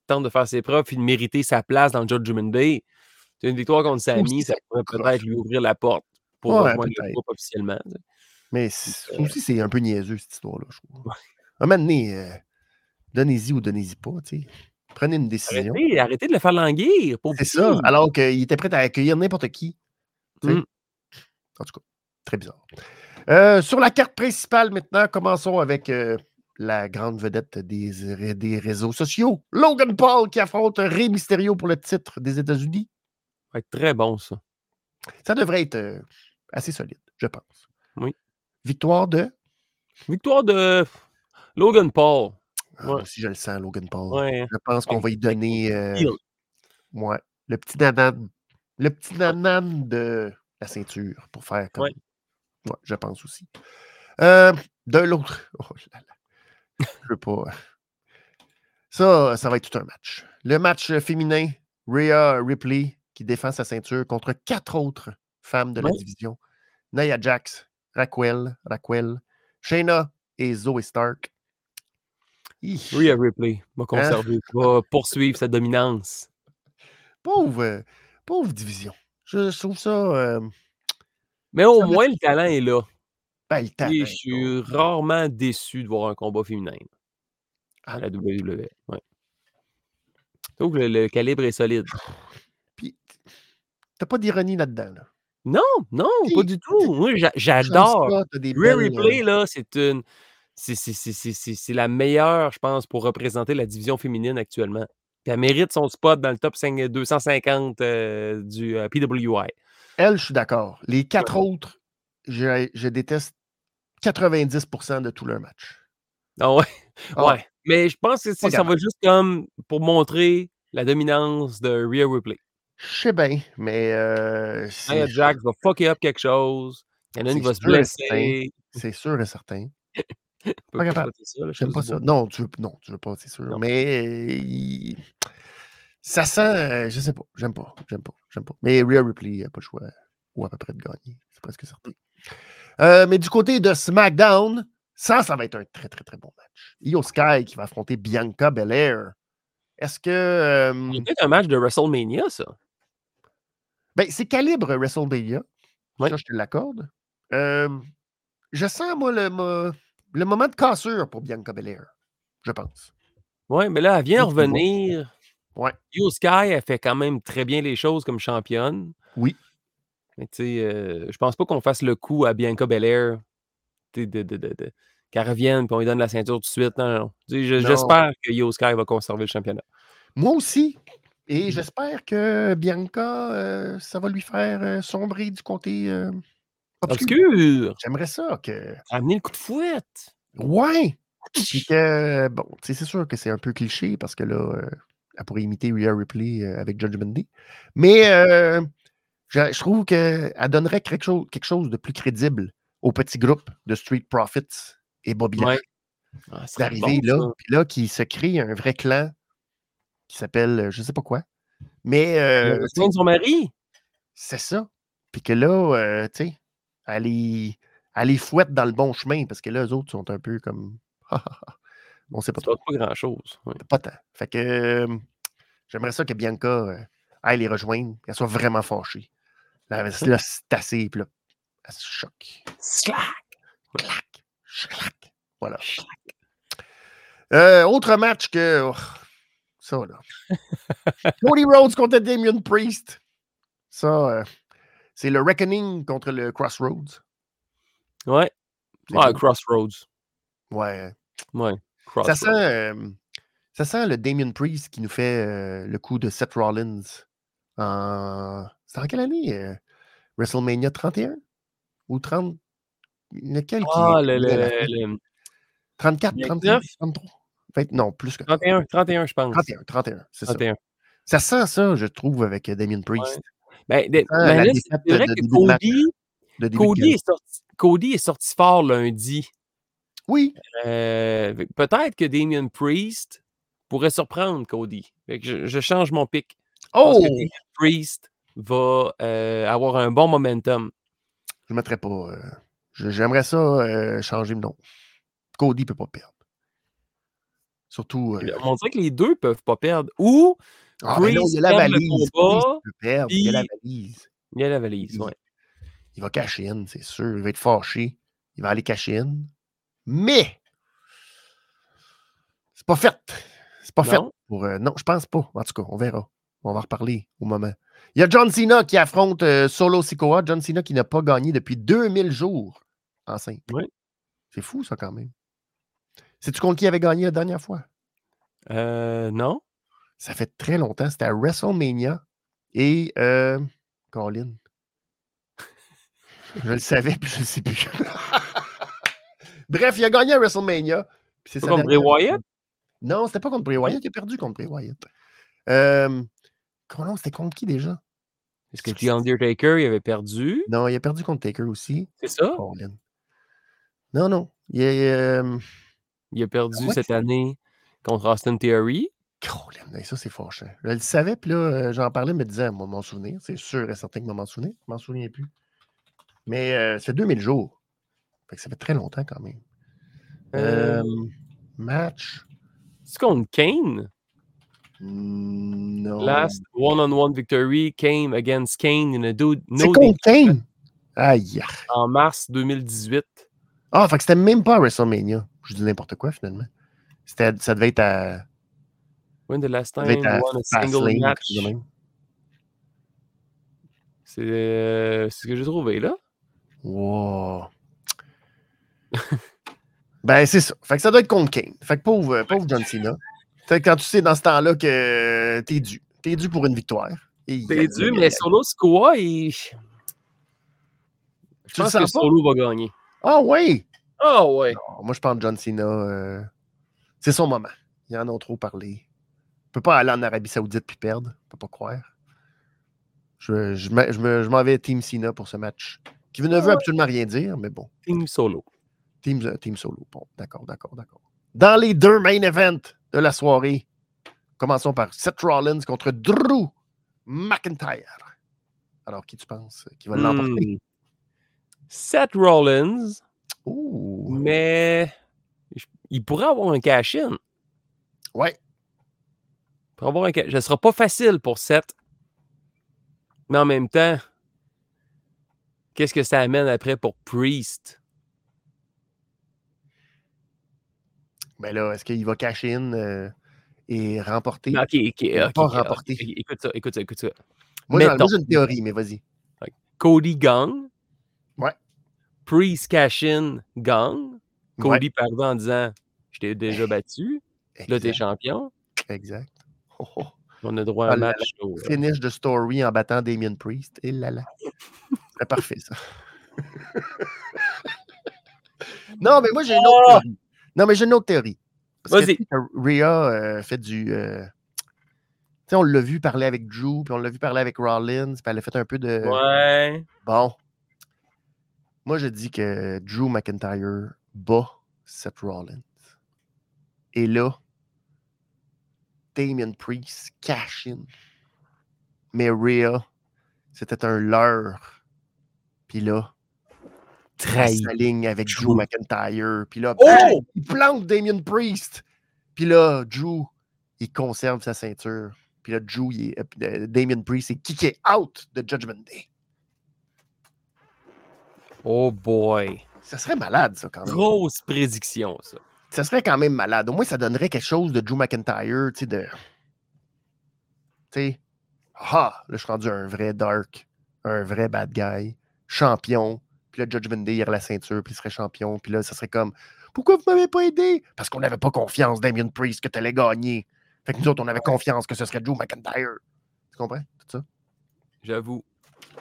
tente de faire ses preuves et de mériter sa place dans le Judgment Day, c'est une victoire contre Sami, ça pourrait peut-être lui ouvrir la porte pour rejoindre le groupe officiellement. Mais aussi, c'est un peu niaiseux, cette histoire-là, je trouve. Un moment donné, euh, donnez-y ou donnez-y pas, tu sais. Prenez une décision. Arrêtez, de le faire languir. C'est ça, alors qu'il était prêt à accueillir n'importe qui. Mmh. En tout cas, très bizarre. Euh, sur la carte principale maintenant, commençons avec euh, la grande vedette des, des, réseaux sociaux, Logan Paul qui affronte Rey Mysterio pour le titre des États-Unis. Ça va être très bon, ça. Ça devrait être euh, assez solide, je pense. Oui. Victoire de? Victoire de Logan Paul. Ah, si je le sens, Logan Paul. Je pense qu'on va y donner ouais, le petit nanan. Le petit nanan de la ceinture pour faire comme. Ouais, je pense aussi. Euh, de l'autre. [LAUGHS] Oh là là. Je veux pas. Ça, ça va être tout un match. Le match féminin, Rhea Ripley qui défend sa ceinture contre quatre autres femmes de la division. Nia Jax, Raquel, Raquel, Shayna et Zoe Stark. Rhea Ripley va hein? conserver, va poursuivre sa dominance. Pauvre, pauvre division. Je, trouve ça. Euh, mais au moins, le talent est là. Ben, je suis rarement déçu de voir un combat féminin à la WWE. Ouais. Donc, le, le, calibre est solide. Puis, t'as pas d'ironie là-dedans. Là? Non, non, pas du tout. Moi, j'adore. Rare Replay, euh là, c'est une. C'est la meilleure, je pense, pour représenter la division féminine actuellement. Elle mérite son spot dans le top 250 euh, du euh, PWI. Elle, je suis d'accord. Les quatre autres, je, déteste 90% de tout leur match. Ah ouais? Ah. Ouais. Mais je pense que ça va juste comme pour montrer la dominance de Rhea Ripley. Je sais bien, mais. Euh, Jax va fucker up quelque chose. Il y en a une qui va se blesser. C'est sûr et certain. [LAUGHS] pas capable. J'aime pas ça. Non, tu veux, non, tu veux pas, c'est sûr. Mais. Ça sent, euh, je sais pas, j'aime pas, j'aime pas, j'aime pas. Mais Rhea Ripley n'a pas le choix, ou à peu près de gagner, c'est presque certain. Euh, mais du côté de SmackDown, ça, ça va être un très, très, très bon match. Io Sky qui va affronter Bianca Belair. Est-ce que. C'est un match de WrestleMania, ça. Ben, c'est calibre WrestleMania. Ça, je te l'accorde. je sens, moi, le, le moment de cassure pour Bianca Belair. Je pense. Oui, mais là, elle vient revenir Ouais. Io Sky, elle fait quand même très bien les choses comme championne. Oui. Mais tu sais, euh, je pense pas qu'on fasse le coup à Bianca Belair de, de, de, qu'elle revienne et on lui donne la ceinture tout de suite. Non, non. J'espère que Io Sky va conserver le championnat. Moi aussi. Et mmh. j'espère que Bianca, euh, ça va lui faire euh, sombrer du côté obscur. J'aimerais ça. Que... Amener le coup de fouette. Ouais. Puis que, bon, c'est sûr que c'est un peu cliché parce que là, elle pourrait imiter Rhea Ripley euh, avec Judgment Day. Mais euh, je, trouve qu'elle donnerait quelque chose, quelque chose de plus crédible au petit groupe de Street Profits et Bobby ouais. Ah, D'arriver là, puis là, qui se crée un vrai clan qui s'appelle euh, je ne sais pas quoi. Mais. Euh, de son mari. C'est ça. Puis que là, tu sais, elle les, elle fouette dans le bon chemin parce que là, les autres sont un peu comme. [LAUGHS] On sait pas trop. Pas grand-chose. Pas tant. Fait que j'aimerais ça que Bianca euh, aille les rejoindre, qu'elle soit vraiment fâchée. Là, là c'est assez, puis là, elle se choque. Slack! Clac! Slack! Voilà. Euh, autre match que. Oh, ça, là. [LAUGHS] Cody Rhodes contre Damien Priest. Ça, euh, c'est le Reckoning contre le Crossroads. Ouais. Ouais, Crossroads. Ouais. Ouais. Ça sent, ça sent le Damien Priest qui nous fait le coup de Seth Rollins. En... C'est en quelle année? WrestleMania 31? Ou 30? Lequel ah, qui le, le, 34, 39, 33? non, plus que 31, 31, je pense. 31, 31, c'est ça. Ça sent ça, je trouve, avec Damien Priest. Ben, ben c'est vrai que Cody, Cody, est sorti, Cody est sorti fort lundi. Oui. Euh, peut-être que Damien Priest pourrait surprendre Cody. Je, change mon pic. Oh! Damien Priest va euh, avoir un bon momentum. Je ne mettrais pas. Euh, j'aimerais ça changer de nom. Cody ne peut pas perdre. Surtout. On dirait que les deux ne peuvent pas perdre. Ou. Ah, il y a la valise. Combat, il y a la valise. Il y a la valise, oui. Il va cacher in, c'est sûr. Il va être fâché. Il va aller cacher in. Mais C'est pas fait. C'est pas fait. Pour, euh, non, je pense pas. En tout cas, on verra. On va reparler au moment. Il y a John Cena qui affronte euh, Solo Sikoa. John Cena qui n'a pas gagné depuis 2000 jours en simple. Oui. C'est fou, ça, quand même. C'est-tu contre qui avait gagné la dernière fois? Euh, non. Ça fait très longtemps. C'était à WrestleMania. Et, euh, Colin. je le savais, puis je ne sais plus. [LAUGHS] Bref, il a gagné à WrestleMania. C'est contre Bray Wyatt? Non, c'était pas contre Bray Wyatt. Il a perdu contre Bray Wyatt. Euh, c'était contre qui déjà? Est-ce que The Undertaker, il avait perdu? Non, il a perdu contre Taker aussi. C'est ça? Non, non. Il a, euh... il a perdu cette année contre Austin Theory. Ça, c'est fâchant. Je le savais, puis là, euh, j'en parlais, me disais, moi, m'en souvenir. C'est sûr et certain que je m'en souvenir. Je m'en souviens plus. Mais euh, c'est 2000 jours. Fait que ça fait très longtemps quand même. Euh, match. C'est contre Kane? Non. Last one-on-one victory came against Kane in a do no C'est contre Kane? Aïe. En mars 2018. Ah, fait que c'était même pas à WrestleMania. Je dis n'importe quoi finalement. C'était, ça devait être à. When the last time you won a single match? C'est, euh, c'est ce que j'ai trouvé là. Wow. [LAUGHS] ben, c'est ça. Fait que ça doit être contre Kane. Fait que pauvre, pauvre John Cena. Fait que quand tu sais dans ce temps-là que t'es dû. T'es dû pour une victoire. T'es dû, mais Solo Sikoa, il... Je pense que Solo va gagner. Ah oui! Ah ouais. moi, je pense que John Cena, euh, c'est son moment. Il en a trop parlé. Il peut pas aller en Arabie Saoudite puis perdre. Je peux pas croire. Je, je, je m'en vais Team Cena pour ce match. Qui ne veut absolument rien dire, mais bon. Team Solo. Team, euh, team Solo. Bon, d'accord, d'accord, d'accord. Dans les deux main events de la soirée, commençons par Seth Rollins contre Drew McIntyre. Alors, qui tu penses qui va l'emporter? Hmm. Seth Rollins. Ouh. Mais il pourrait avoir un cash-in. Ouais. Un cash Ce ne sera pas facile pour Seth. Mais en même temps, qu'est-ce que ça amène après pour Priest? Mais ben là, est-ce qu'il va cash in euh, et remporter? OK, OK, Pas remporter. Écoute ça, écoute ça, écoute ça. Moi, j'ai une théorie, mais vas-y. Cody gang. Ouais. Priest cash in gang. Cody ouais. en disant Je t'ai déjà battu. Là, t'es champion. Exact. Oh, oh. On a droit à un ah match. Au, finish de story en battant Damien Priest. Et là là. C'est parfait, ça. [LAUGHS] non, mais moi, j'ai une autre théorie. Non, mais j'ai une autre théorie. Parce que Rhea euh, fait du. Euh... Tu sais, on l'a vu parler avec Drew, puis on l'a vu parler avec Rollins, puis elle a fait un peu de. Ouais. Bon. Moi, je dis que Drew McIntyre bat Seth Rollins. Et là, Damien Priest cash in. Mais Rhea, c'était un leurre. Puis là, trahi. sa ligne avec Drew, McIntyre. Puis là, oh! il plante Damien Priest. Puis là, Drew, il conserve sa ceinture. Puis là, Drew, il est, euh, Damien Priest est kické out de Judgment Day. Oh boy. Ça serait malade, ça, quand même. Grosse prédiction, ça. Ça serait quand même malade. Au moins, ça donnerait quelque chose de Drew McIntyre, tu sais, de. Tu sais, ah, là, je suis rendu un vrai dark, un vrai bad guy, champion. Puis là, Judgment Day, il la ceinture, puis il serait champion. Puis là, ça serait comme Pourquoi vous m'avez pas aidé? Parce qu'on n'avait pas confiance, Damien Priest, que tu allais gagner. Fait que nous autres, on avait confiance que ce serait Drew McIntyre. Tu comprends? Tout ça J'avoue.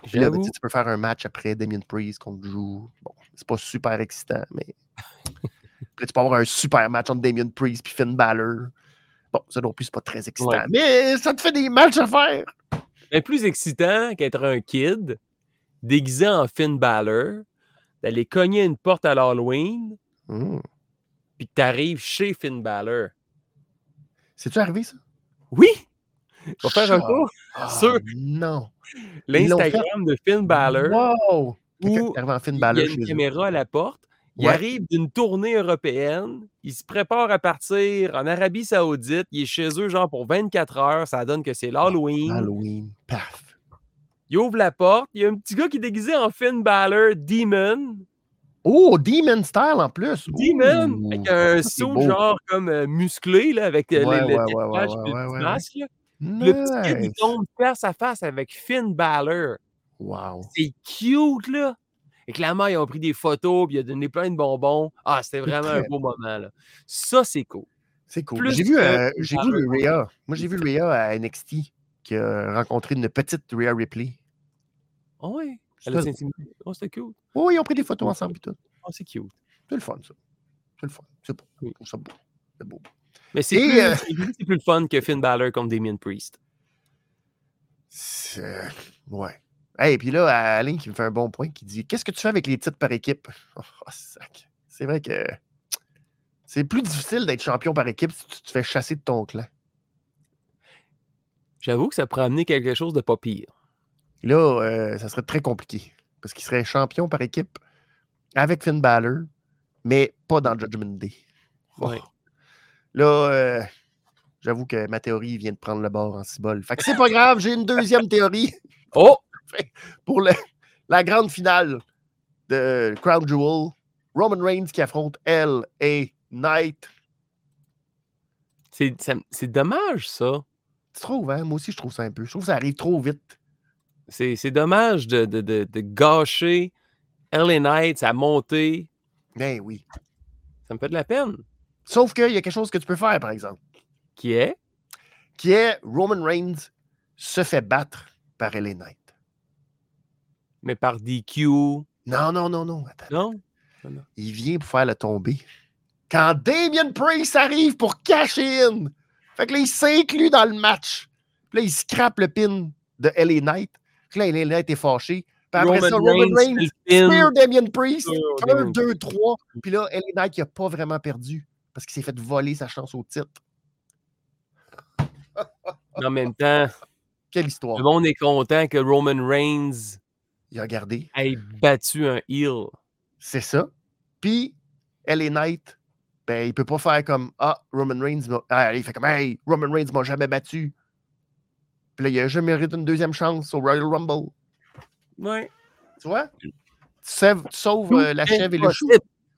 Puis là, ben, tu peux faire un match après Damien Priest contre Drew. Bon, c'est pas super excitant, mais. [LAUGHS] puis tu peux avoir un super match entre Damien Priest puis Finn Balor. Bon, ça non plus, c'est pas très excitant. Mais ça te fait des matchs à faire. Mais plus excitant qu'être un kid déguisé en Finn Balor, d'aller cogner une porte à l'Halloween, mmh. puis que tu arrives chez Finn Balor. C'est-tu arrivé, ça? Oui! On va faire un coup oh, sur non. l'Instagram de Finn Balor. Wow! Où il y a une caméra à la porte. Il arrive d'une tournée européenne. Il se prépare à partir en Arabie Saoudite. Il est chez eux, genre, pour 24 heures. Ça donne que c'est l'Halloween. Halloween. Paf. Il ouvre la porte. Il y a un petit gars qui est déguisé en Finn Balor, Demon. Oh, Demon Style en plus. Demon, avec un saut genre comme euh, musclé, là, avec euh, Ouais, le, le ouais, masque. Le petit kid, il tombe face à face avec Finn Balor. Wow. C'est cute, là. Et clairement, ils ont pris des photos, puis il a donné plein de bonbons. Ah, c'était vraiment un beau moment, là. Ça, c'est cool. C'est cool. J'ai vu, euh, j'ai vu le Rhea. Moi, j'ai vu le Rhea à NXT qui a rencontré une petite Rhea Ripley. Ah ouais? C'est Elle a. Oh, c'était cute. Oh, ils ont pris des photos ensemble et tout. Oh, c'est cute. C'est le fun, ça. C'est le fun. C'est beau. Oui. Je ça beau. C'est beau. Mais c'est plus, euh, plus le fun que Finn Balor contre Damien Priest. C'est- Ouais. Hey, puis là, Alain qui me fait un bon point, qui dit Qu'est-ce que tu fais avec les titres par équipe? [LAUGHS] Oh, sac. C'est vrai que c'est plus difficile d'être champion par équipe si tu te fais chasser de ton clan. J'avoue que ça pourrait amener quelque chose de pas pire. Là, euh, ça serait très compliqué. Parce qu'il serait champion par équipe avec Finn Balor, mais pas dans Judgment Day. Oh. Ouais. Là, euh, j'avoue que ma théorie vient de prendre le bord en cibole. Fait que c'est pas grave, j'ai une deuxième théorie Oh! Pour le- la grande finale de Crown Jewel. Roman Reigns qui affronte L.A. Knight. C'est dommage, ça. Tu trouves, hein? Moi aussi, je trouve ça un peu. Je trouve que ça arrive trop vite. C'est c'est dommage de, de, de, de gâcher LA Knight, sa montée. Ben oui. Ça me fait de la peine. Sauf qu'il y a quelque chose que tu peux faire, par exemple, Qui est? qui est Roman Reigns se fait battre par L.A. Knight. Mais par DQ. Non, non, non, non. Attends. Non? Il vient pour faire le tomber. Quand Damien Priest arrive pour cash in, fait que là, il s'inclut dans le match. Puis là, il scrape le pin de L.A. Knight. Puis là, L.A. Knight est fâché. Puis après ça, Roman Reigns spear Damien Priest. Sur 1, Damien 2, 3. Puis là, L.A. Knight, il n'a pas vraiment perdu parce qu'il s'est fait voler sa chance au titre. En même temps, Quelle histoire. le monde est content que Roman Reigns Il a gardé. ait battu un heel. C'est ça. Puis, L.A. Knight, ben, il peut pas faire comme Ah, Roman Reigns m'a. Ah, il fait comme Hey, Roman Reigns m'a jamais battu. Puis là, il a jamais mérité une deuxième chance au Royal Rumble. Ouais. Tu vois? Tu sauves, tu sauves, Tout euh, la est chèvre et le chou.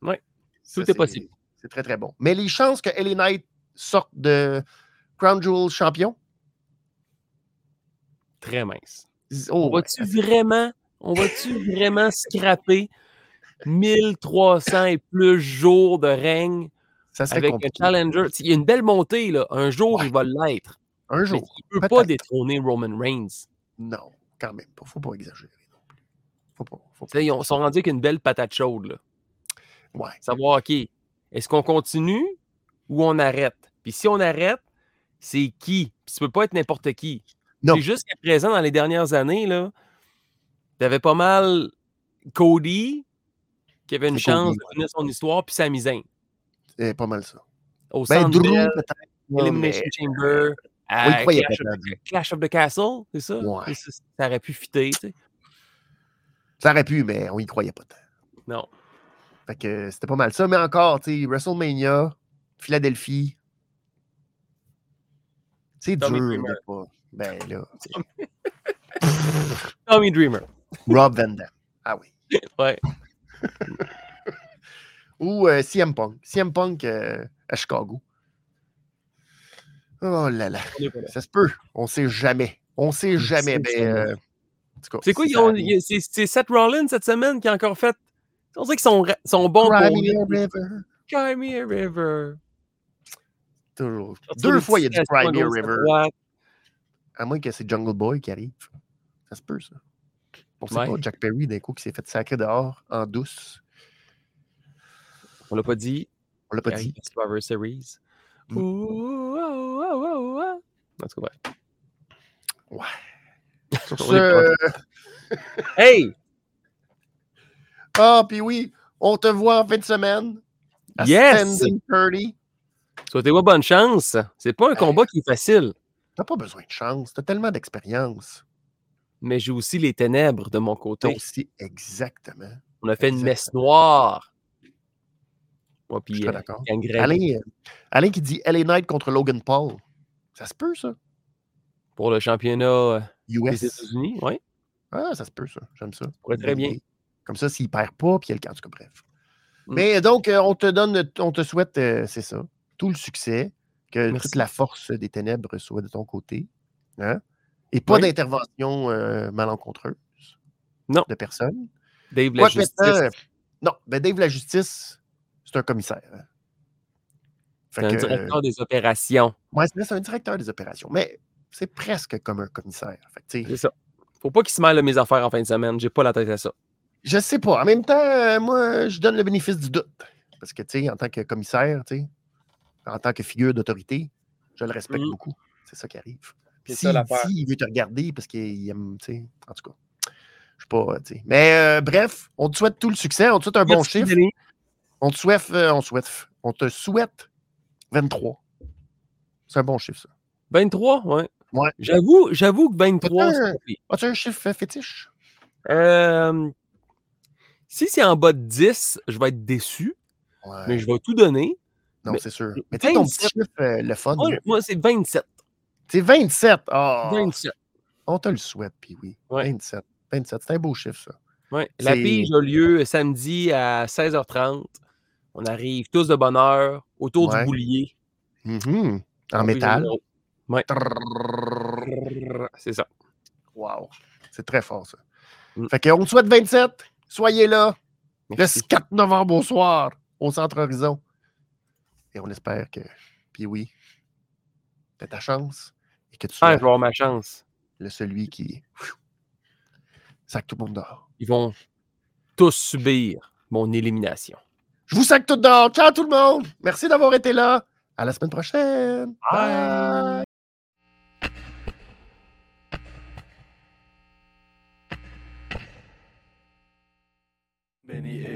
Ouais. Ça, Tout est possible. C'est très, très bon. Mais les chances que L.A. Knight sorte de Crown Jewel champion, Très mince. oh, On va-tu vraiment, on va-tu vraiment scraper 1300 et plus jours de règne ça avec un compliqué. challenger? Il y a une belle montée, là. Un jour, Ouais. il va l'être. Un Mais jour. il ne peut pas détrôner Roman Reigns. Non, quand même pas. Faut pas exagérer non plus. Faut pas. Faut Ils ont- sont rendus avec une belle patate chaude. Là. Ouais. Savoir, OK, est-ce qu'on continue ou on arrête? Puis si on arrête, c'est qui? Puis ça peut pas être n'importe qui. Non. Puis Jusqu'à présent, dans les dernières années, là, tu avais pas mal Cody qui avait une Cody, chance de finir son histoire, puis Sami Zayn. C'est pas mal ça. Au Ben, centre Drew, Elimination mais- Chamber, Oui, Clash, of. Clash of the Castle, c'est ça? Ouais. Ça, ça aurait pu fitter, tu sais. Ça aurait pu, mais on y croyait pas tant. Non. Fait que c'était pas mal ça. Mais encore, tu sais, WrestleMania, Philadelphie. C'est dur Dreamer. pas. Ben là. [LAUGHS] Tommy Dreamer. Rob Van Dam. Ah oui. Ouais. [LAUGHS] Ou euh, CM Punk. CM Punk euh, à Chicago. Oh là là. Ça se peut. On sait jamais. On sait jamais. sait Mais, jamais. euh, C'est quoi? C'est Seth Rollins cette semaine qui a encore fait. On dirait qu'ils sont, sont bons Cry pour. me a river. Cry me a river. Toujours. Deux fois, il y a du Cry me a river. À moins que c'est Jungle Boy qui arrive. Ça se peut, ça. On sait Ouais. pas, Jack Perry, d'un coup, qui s'est fait sacrer dehors en douce. On l'a pas dit. On l'a pas dit. Survivor Series. Mm. Ouh, ouh, ouh, ouh, ouh. En tout cas, bref. Ouais. [LAUGHS] Sur ce, [LAUGHS] Hey! ah, puis oui, on te voit en fin de semaine. à Yes! Standing 30. Souhaitez-moi bonne chance. C'est pas un combat qui est facile, T'as pas besoin de chance. T'as tellement d'expérience. Mais j'ai aussi les ténèbres de mon côté. aussi, exactement. On a fait une messe noire. Moi, Je suis puis euh, d'accord. Alain, euh, Alain qui dit LA Knight contre Logan Paul. Ça se peut, ça? pour le championnat euh, des. États-Unis. Oui, Ah, ça se peut, ça. J'aime ça. très bien. Comme ça, s'il perd pas, puis il y a le cas. En tout cas, bref. Mm. Mais donc, on te donne, on te souhaite, euh, c'est ça, tout le succès, que toute la force des ténèbres soit de ton côté. Hein? Et pas d'intervention euh, malencontreuse. Non. De personne. Dave la justice. non, ben Dave la justice, c'est un commissaire. Hein. C'est un directeur des opérations. Oui, c'est un directeur des opérations. Mais c'est presque comme un commissaire. C'est ça. Faut pas qu'il se mêle de mes affaires en fin de semaine. J'ai pas la tête à ça. Je sais pas. En même temps, euh, moi, je donne le bénéfice du doute. Parce que, tu sais, en tant que commissaire, tu sais, en tant que figure d'autorité, je le respecte mmh. beaucoup. C'est ça qui arrive. Puis si, il veut te regarder parce qu'il aime, tu sais, en tout cas, je sais pas, tu sais. Mais euh, bref, on te souhaite tout le succès, on te souhaite un bon chiffre. On te souhaite, euh, on souhaite, on te souhaite 23. C'est un bon chiffre, ça. 23, ouais. Ouais. J'avoue, j'avoue que 23, As-tu un chiffre fétiche? Euh, si c'est en bas de 10, je vais être déçu. Mais je vais tout donner. Non, c'est sûr. Mais tu sais, ton petit chiffre, euh, le fun. Moi, c'est 27. C'est 27. Oh, 27. On te le souhaite, puis oui. 27. 27. C'est un beau chiffre, ça. Ouais. La pige a lieu samedi à 16h30. On arrive tous de bonne heure autour du boulier. Mm-hmm. En métal. Ouais. C'est ça. Wow. C'est très fort, ça. Mm. Fait qu'on te souhaite 27. Soyez là le 4 novembre au soir au Centre Horizon. Et on espère que, puis oui, ta chance et que tu sois. Ah, je vais avoir ma chance. Le celui qui. sac tout le monde dehors. Ils vont tous subir mon élimination. Je vous sac tout dehors. Ciao tout le monde. Merci d'avoir été là. À la semaine prochaine. Bye. Benny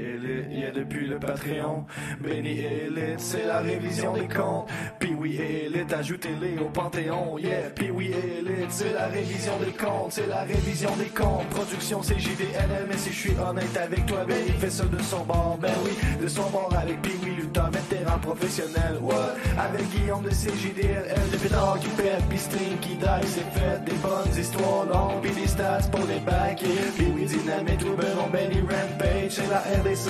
Depuis le Patreon. Benny Elite, c'est la révision des comptes. Puis oui Elite, ajoutez-les au Panthéon. Yeah, puis oui Elite, c'est la révision des comptes. C'est la révision des comptes. Production CJDLM, mais si je suis honnête avec toi, ben il fait ça de son bord. Ben oui, de son bord avec puis oui Luther, vétéran professionnel. What? Avec Guillaume de CJDLM, de pétard qui pète, puis string qui die, c'est fait. Des bonnes histoires longues, puis des stats pour les backers. Puis oui, Dynamite, Ruberon, Benny Rampage c'est la RDC,